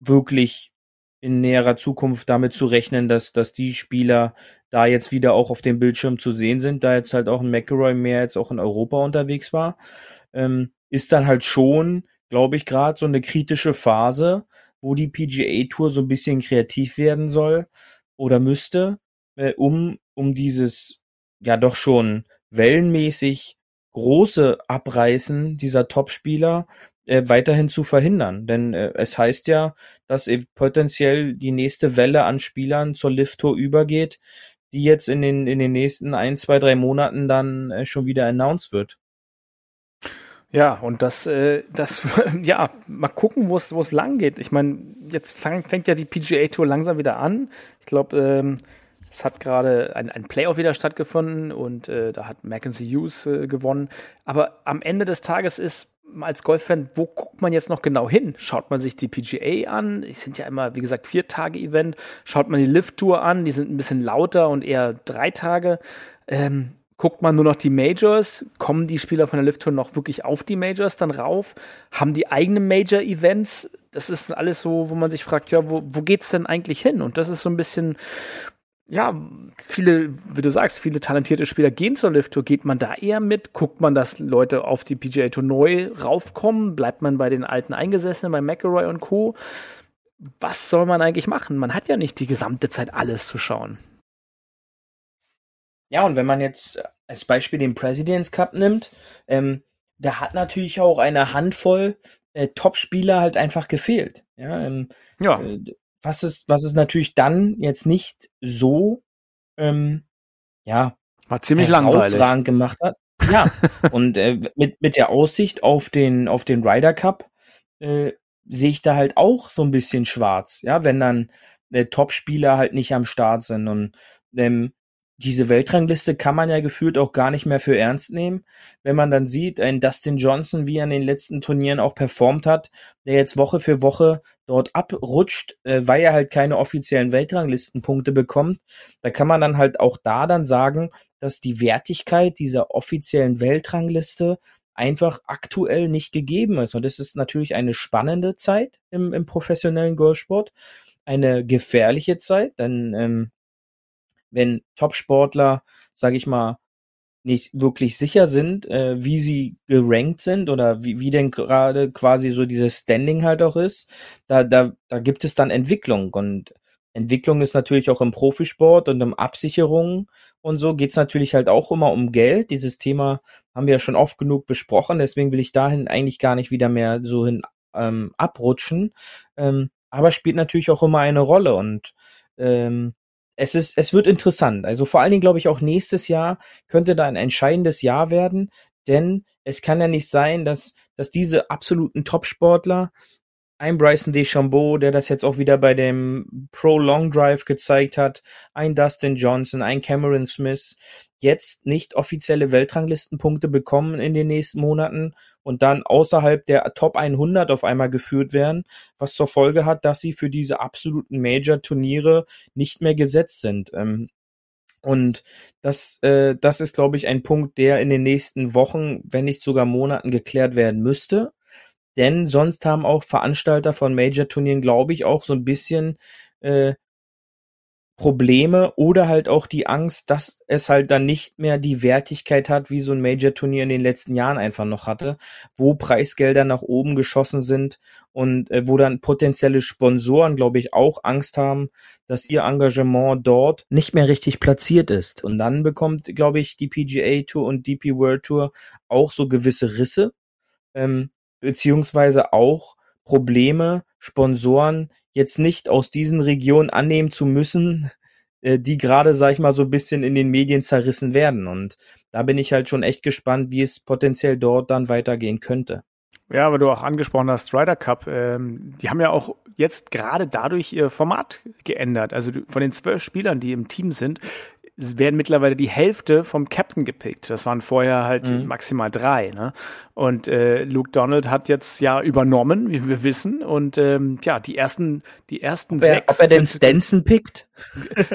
wirklich in näherer Zukunft damit zu rechnen, dass, dass die Spieler da jetzt wieder auch auf dem Bildschirm zu sehen sind, da jetzt halt auch ein McElroy mehr jetzt auch in Europa unterwegs war, ähm, ist dann halt schon, glaube ich, gerade so eine kritische Phase, wo die PGA Tour so ein bisschen kreativ werden soll oder müsste, äh, um, um dieses ja doch schon wellenmäßig große Abreißen dieser Topspieler äh, weiterhin zu verhindern. Denn äh, es heißt ja, dass potenziell die nächste Welle an Spielern zur Lift Tour übergeht, die jetzt in den, in den nächsten ein, zwei, drei Monaten dann äh, schon wieder announced wird.
Ja, und das, äh, das, ja, mal gucken, wo es, wo es lang geht. Ich meine, jetzt fang, fängt ja die PGA Tour langsam wieder an. Ich glaube, ähm, es hat gerade ein, ein Playoff wieder stattgefunden und äh, da hat Mackenzie Hughes äh, gewonnen. Aber am Ende des Tages ist als Golffan, wo guckt man jetzt noch genau hin? Schaut man sich die PGA an? Die sind ja immer, wie gesagt, vier Tage Event. Schaut man die Lift Tour an? Die sind ein bisschen lauter und eher drei Tage. Ähm, guckt man nur noch die Majors, kommen die Spieler von der Lift Tour noch wirklich auf die Majors dann rauf, haben die eigene Major-Events. Das ist alles so, wo man sich fragt, ja, wo, wo geht's denn eigentlich hin? Und das ist so ein bisschen, ja, viele, wie du sagst, viele talentierte Spieler gehen zur Lift Tour. Geht man da eher mit? Guckt man, dass Leute auf die PGA Tour neu raufkommen? Bleibt man bei den alten Eingesessenen, bei McElroy und Co.? Was soll man eigentlich machen? Man hat ja nicht die gesamte Zeit alles zu schauen.
Ja, und wenn man jetzt als Beispiel den Presidents Cup nimmt, ähm, da hat natürlich auch eine Handvoll äh, Top-Spieler halt einfach gefehlt. Ja, ähm, ja. Äh, was ist, was ist natürlich dann jetzt nicht so, ähm, ja,
war ziemlich langweilig
gemacht hat. Ja, und äh, mit mit der Aussicht auf den auf den Ryder Cup äh, sehe ich da halt auch so ein bisschen schwarz. Ja, wenn dann äh, Top-Spieler halt nicht am Start sind und ähm, diese Weltrangliste kann man ja gefühlt auch gar nicht mehr für ernst nehmen, wenn man dann sieht, ein Dustin Johnson, wie er in den letzten Turnieren auch performt hat, der jetzt Woche für Woche dort abrutscht, äh, weil er halt keine offiziellen Weltranglistenpunkte bekommt. Da kann man dann halt auch da dann sagen, dass die Wertigkeit dieser offiziellen Weltrangliste einfach aktuell nicht gegeben ist. Und das ist natürlich eine spannende Zeit im, im professionellen Golfsport, eine gefährliche Zeit, denn ähm, wenn Top-Sportler, sage ich mal, nicht wirklich sicher sind, äh, wie sie gerankt sind oder wie, wie denn gerade quasi so dieses Standing halt auch ist, da, da, da gibt es dann Entwicklung und Entwicklung ist natürlich auch im Profisport und um Absicherung und so geht's natürlich halt auch immer um Geld. Dieses Thema haben wir ja schon oft genug besprochen, deswegen will ich dahin eigentlich gar nicht wieder mehr so hin ähm, abrutschen. Ähm, aber spielt natürlich auch immer eine Rolle und ähm, es ist, es wird interessant. Also vor allen Dingen glaube ich auch nächstes Jahr könnte da ein entscheidendes Jahr werden, denn es kann ja nicht sein, dass, dass diese absoluten Top-Sportler, ein Bryson DeChambeau, der das jetzt auch wieder bei dem Pro Long Drive gezeigt hat, ein Dustin Johnson, ein Cameron Smith, jetzt nicht offizielle Weltranglistenpunkte bekommen in den nächsten Monaten und dann außerhalb der Top 100 auf einmal geführt werden, was zur Folge hat, dass sie für diese absoluten Major-Turniere nicht mehr gesetzt sind. Ähm, und das, äh, das ist, glaube ich, ein Punkt, der in den nächsten Wochen, wenn nicht sogar Monaten geklärt werden müsste. Denn sonst haben auch Veranstalter von Major-Turnieren, glaube ich, auch so ein bisschen äh, Probleme oder halt auch die Angst, dass es halt dann nicht mehr die Wertigkeit hat, wie so ein Major-Turnier in den letzten Jahren einfach noch hatte, wo Preisgelder nach oben geschossen sind und äh, wo dann potenzielle Sponsoren, glaube ich, auch Angst haben, dass ihr Engagement dort nicht mehr richtig platziert ist. Und dann bekommt, glaube ich, die PGA Tour und DP World Tour auch so gewisse Risse, ähm, beziehungsweise auch Probleme, Sponsoren jetzt nicht aus diesen Regionen annehmen zu müssen, äh, die gerade, sag ich mal, so ein bisschen in den Medien zerrissen werden. Und da bin ich halt schon echt gespannt, wie es potenziell dort dann weitergehen könnte.
Ja, aber du auch angesprochen hast, Ryder Cup, ähm, die haben ja auch jetzt gerade dadurch ihr Format geändert. Also von den zwölf Spielern, die im Team sind, werden mittlerweile die Hälfte vom Captain gepickt. Das waren vorher halt mhm. maximal drei. Ne? Und äh, Luke Donald hat jetzt ja übernommen, wie wir wissen. Und ähm, ja, die ersten, die ersten
ob er,
sechs.
Ob er den Stenson pickt?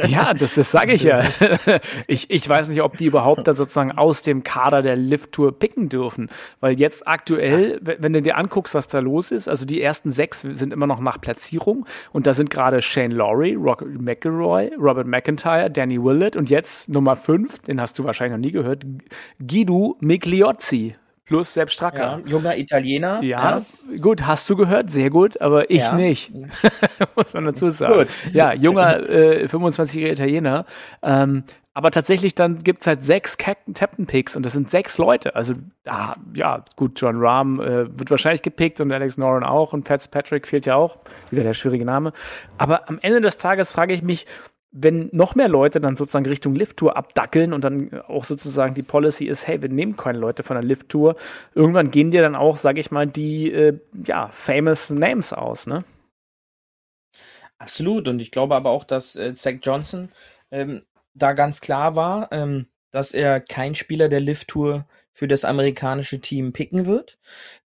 Ja, das, das sage ich ja. Ich, ich weiß nicht, ob die überhaupt dann sozusagen aus dem Kader der Lift-Tour picken dürfen. Weil jetzt aktuell, Ach. wenn du dir anguckst, was da los ist, also die ersten sechs sind immer noch nach Platzierung. Und da sind gerade Shane Laurie, Robert McElroy, Robert McIntyre, Danny Willett und jetzt Nummer fünf, den hast du wahrscheinlich noch nie gehört, Guido Migliozzi plus Sepp Stracker.
Ja, junger Italiener.
Ja, ja, gut, hast du gehört, sehr gut, aber ich ja. nicht. Muss man dazu sagen. Gut. Ja, junger äh, 25-jähriger Italiener. Ähm, aber tatsächlich dann gibt es halt sechs Captain Picks und das sind sechs Leute. Also, ah, ja, gut, John Rahm äh, wird wahrscheinlich gepickt und Alex Noren auch und Fitzpatrick fehlt ja auch. Wieder der schwierige Name. Aber am Ende des Tages frage ich mich, wenn noch mehr Leute dann sozusagen Richtung Lift-Tour abdackeln und dann auch sozusagen die Policy ist, hey, wir nehmen keine Leute von der Lift-Tour, irgendwann gehen dir dann auch, sag ich mal, die äh, ja, famous Names aus, ne?
Absolut. Und ich glaube aber auch, dass äh, Zach Johnson ähm, da ganz klar war, ähm, dass er kein Spieler der Lift-Tour für das amerikanische Team picken wird.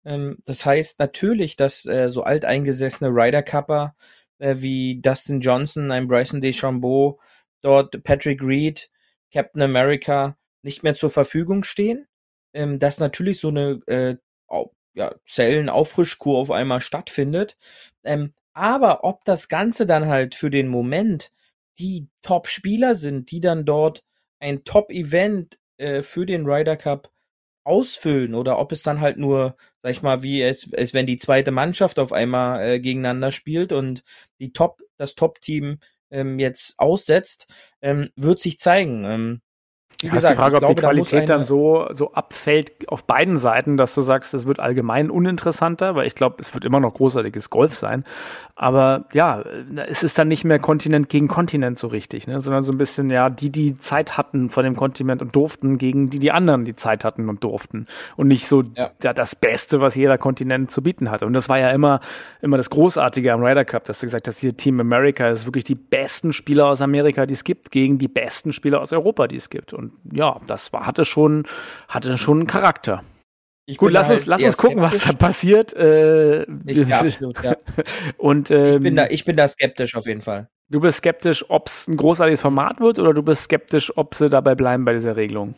Ähm, das heißt natürlich, dass äh, so alteingesessene Ryder Cupper äh, wie Dustin Johnson, ein Bryson DeChambeau, dort Patrick Reed, Captain America nicht mehr zur Verfügung stehen. Ähm, dass natürlich so eine äh, ja, Zellenauffrischkur auf einmal stattfindet. Ähm, aber ob das Ganze dann halt für den Moment die Top-Spieler sind, die dann dort ein Top-Event äh, für den Ryder Cup ausfüllen oder ob es dann halt nur, sag ich mal, wie es, als wenn die zweite Mannschaft auf einmal äh, gegeneinander spielt und die Top, das Top-Team ähm, jetzt aussetzt, ähm, wird sich zeigen. Ähm,
wie ja, gesagt, die Frage, ob glaube, die Qualität da dann so, so abfällt auf beiden Seiten, dass du sagst, es wird allgemein uninteressanter, weil ich glaube, es wird immer noch großartiges Golf sein. Aber ja, es ist dann nicht mehr Kontinent gegen Kontinent so richtig, ne? sondern so ein bisschen, ja, die, die Zeit hatten von dem Kontinent und durften, gegen die, die anderen, die Zeit hatten und durften. Und nicht so ja. ja das Beste, was jeder Kontinent zu bieten hatte. Und das war ja immer, immer das Großartige am Ryder Cup, dass du gesagt hast, hier Team America ist wirklich die besten Spieler aus Amerika, die es gibt, gegen die besten Spieler aus Europa, die es gibt. Und ja, das war, hatte schon, hatte schon einen Charakter. Ich Gut, lass uns, halt lass uns gucken, skeptisch. was da passiert. Äh,
ich, absolut, ja. Und, ähm, ich, bin da, ich bin da skeptisch auf jeden Fall.
Du bist skeptisch, ob es ein großartiges Format wird oder du bist skeptisch, ob sie dabei bleiben bei dieser Regelung?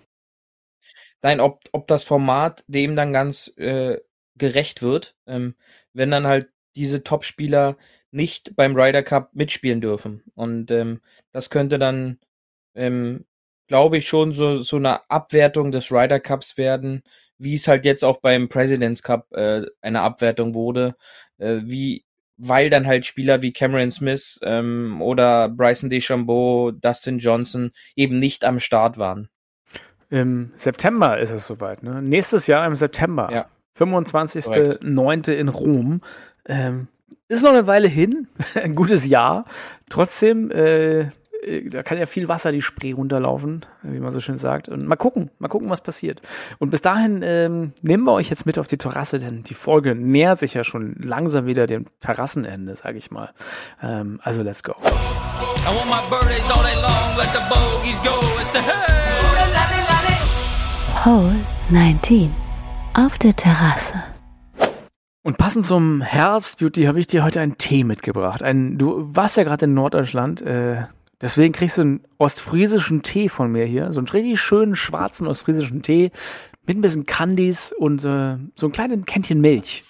Nein, ob, ob das Format dem dann ganz äh, gerecht wird, ähm, wenn dann halt diese Top-Spieler nicht beim Ryder Cup mitspielen dürfen. Und ähm, das könnte dann ähm, glaube ich, schon so, so eine Abwertung des Ryder Cups werden, wie es halt jetzt auch beim President's Cup äh, eine Abwertung wurde, äh, wie weil dann halt Spieler wie Cameron Smith ähm, oder Bryson DeChambeau, Dustin Johnson eben nicht am Start waren.
Im September ist es soweit, ne? Nächstes Jahr im September. Ja. 25.09. in Rom. Ähm, ist noch eine Weile hin, ein gutes Jahr. Trotzdem, äh, da kann ja viel Wasser die Spree runterlaufen, wie man so schön sagt. Und mal gucken, mal gucken, was passiert. Und bis dahin ähm, nehmen wir euch jetzt mit auf die Terrasse, denn die Folge nähert sich ja schon langsam wieder dem Terrassenende, sage ich mal. Ähm, also let's go.
Hole 19 auf der Terrasse.
Und passend zum Herbst, Beauty, habe ich dir heute einen Tee mitgebracht. Ein, du warst ja gerade in Norddeutschland. Äh, Deswegen kriegst du einen ostfriesischen Tee von mir hier. So einen richtig schönen schwarzen ostfriesischen Tee mit ein bisschen Candies und äh, so ein kleines Kännchen Milch.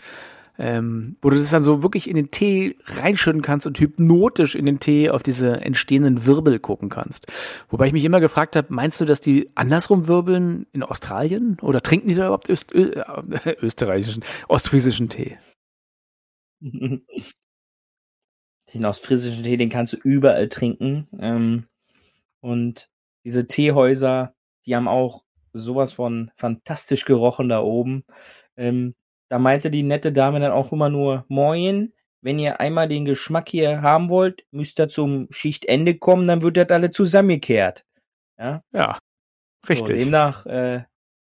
Ähm, wo du das dann so wirklich in den Tee reinschütten kannst und hypnotisch in den Tee auf diese entstehenden Wirbel gucken kannst. Wobei ich mich immer gefragt habe, meinst du, dass die andersrum wirbeln in Australien? Oder trinken die da überhaupt Öst Ö österreichischen, ostfriesischen Tee?
den ostfriesischen Tee, den kannst du überall trinken. Ähm, und diese Teehäuser, die haben auch sowas von fantastisch gerochen da oben. Ähm, da meinte die nette Dame dann auch immer nur, Moin, wenn ihr einmal den Geschmack hier haben wollt, müsst ihr zum Schichtende kommen, dann wird das alle zusammengekehrt. Ja,
ja richtig.
So, demnach äh,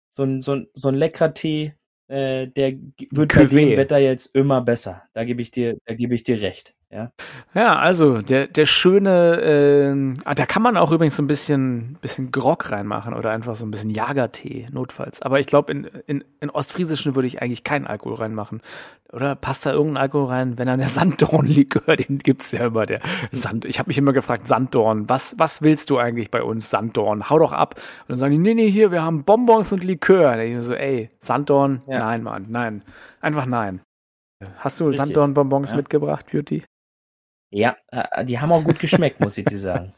so, ein, so, ein, so ein leckerer Tee, äh, der wird bei dem Wetter jetzt immer besser. Da gebe ich dir, da gebe ich dir recht. Ja,
ja also der, der schöne, äh, da kann man auch übrigens so ein bisschen, bisschen Grog reinmachen oder einfach so ein bisschen Jagertee, notfalls. Aber ich glaube, in, in, in Ostfriesischen würde ich eigentlich keinen Alkohol reinmachen. Oder passt da irgendein Alkohol rein? Wenn dann der Sanddornlikör, den gibt's ja immer, der Sand. Ich habe mich immer gefragt, Sanddorn, was, was willst du eigentlich bei uns, Sanddorn? Hau doch ab. Und dann sagen die, nee, nee, hier, wir haben Bonbons und Likör. Da ich mir so, ey, Sanddorn, ja. nein, Mann, nein. Einfach nein. Hast du Sanddorn-Bonbons ja. mitgebracht, Beauty?
Ja, äh, die haben auch gut geschmeckt, muss ich dir sagen.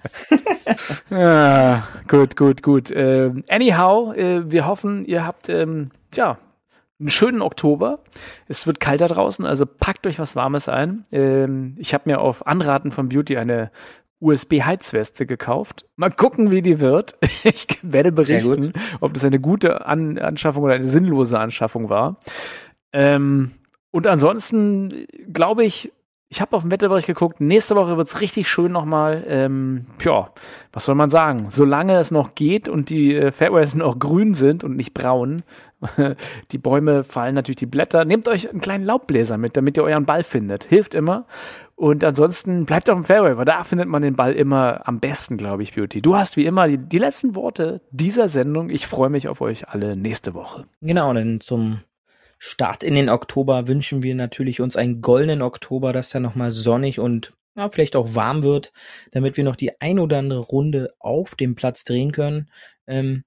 ja, gut, gut, gut. Ähm, anyhow, äh, wir hoffen, ihr habt ähm, ja einen schönen Oktober. Es wird kalter draußen, also packt euch was Warmes ein. Ähm, ich habe mir auf Anraten von Beauty eine USB-Heizweste gekauft. Mal gucken, wie die wird. Ich werde berichten, ob das eine gute An Anschaffung oder eine sinnlose Anschaffung war. Ähm, und ansonsten glaube ich, ich habe auf den Wetterbericht geguckt. Nächste Woche wird es richtig schön nochmal. Ähm, ja, was soll man sagen? Solange es noch geht und die äh, Fairways noch grün sind und nicht braun, die Bäume fallen natürlich die Blätter. Nehmt euch einen kleinen Laubbläser mit, damit ihr euren Ball findet. Hilft immer. Und ansonsten bleibt auf dem Fairway, weil da findet man den Ball immer am besten, glaube ich, Beauty. Du hast wie immer die, die letzten Worte dieser Sendung. Ich freue mich auf euch alle nächste Woche.
Genau, denn zum Start in den Oktober wünschen wir natürlich uns einen goldenen Oktober, dass er nochmal sonnig und ja, vielleicht auch warm wird, damit wir noch die ein oder andere Runde auf dem Platz drehen können. Ähm,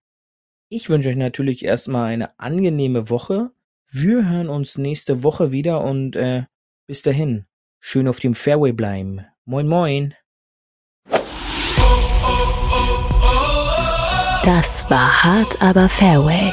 ich wünsche euch natürlich erstmal eine angenehme Woche. Wir hören uns nächste Woche wieder und äh, bis dahin, schön auf dem Fairway bleiben. Moin moin.
Das war hart, aber Fairway.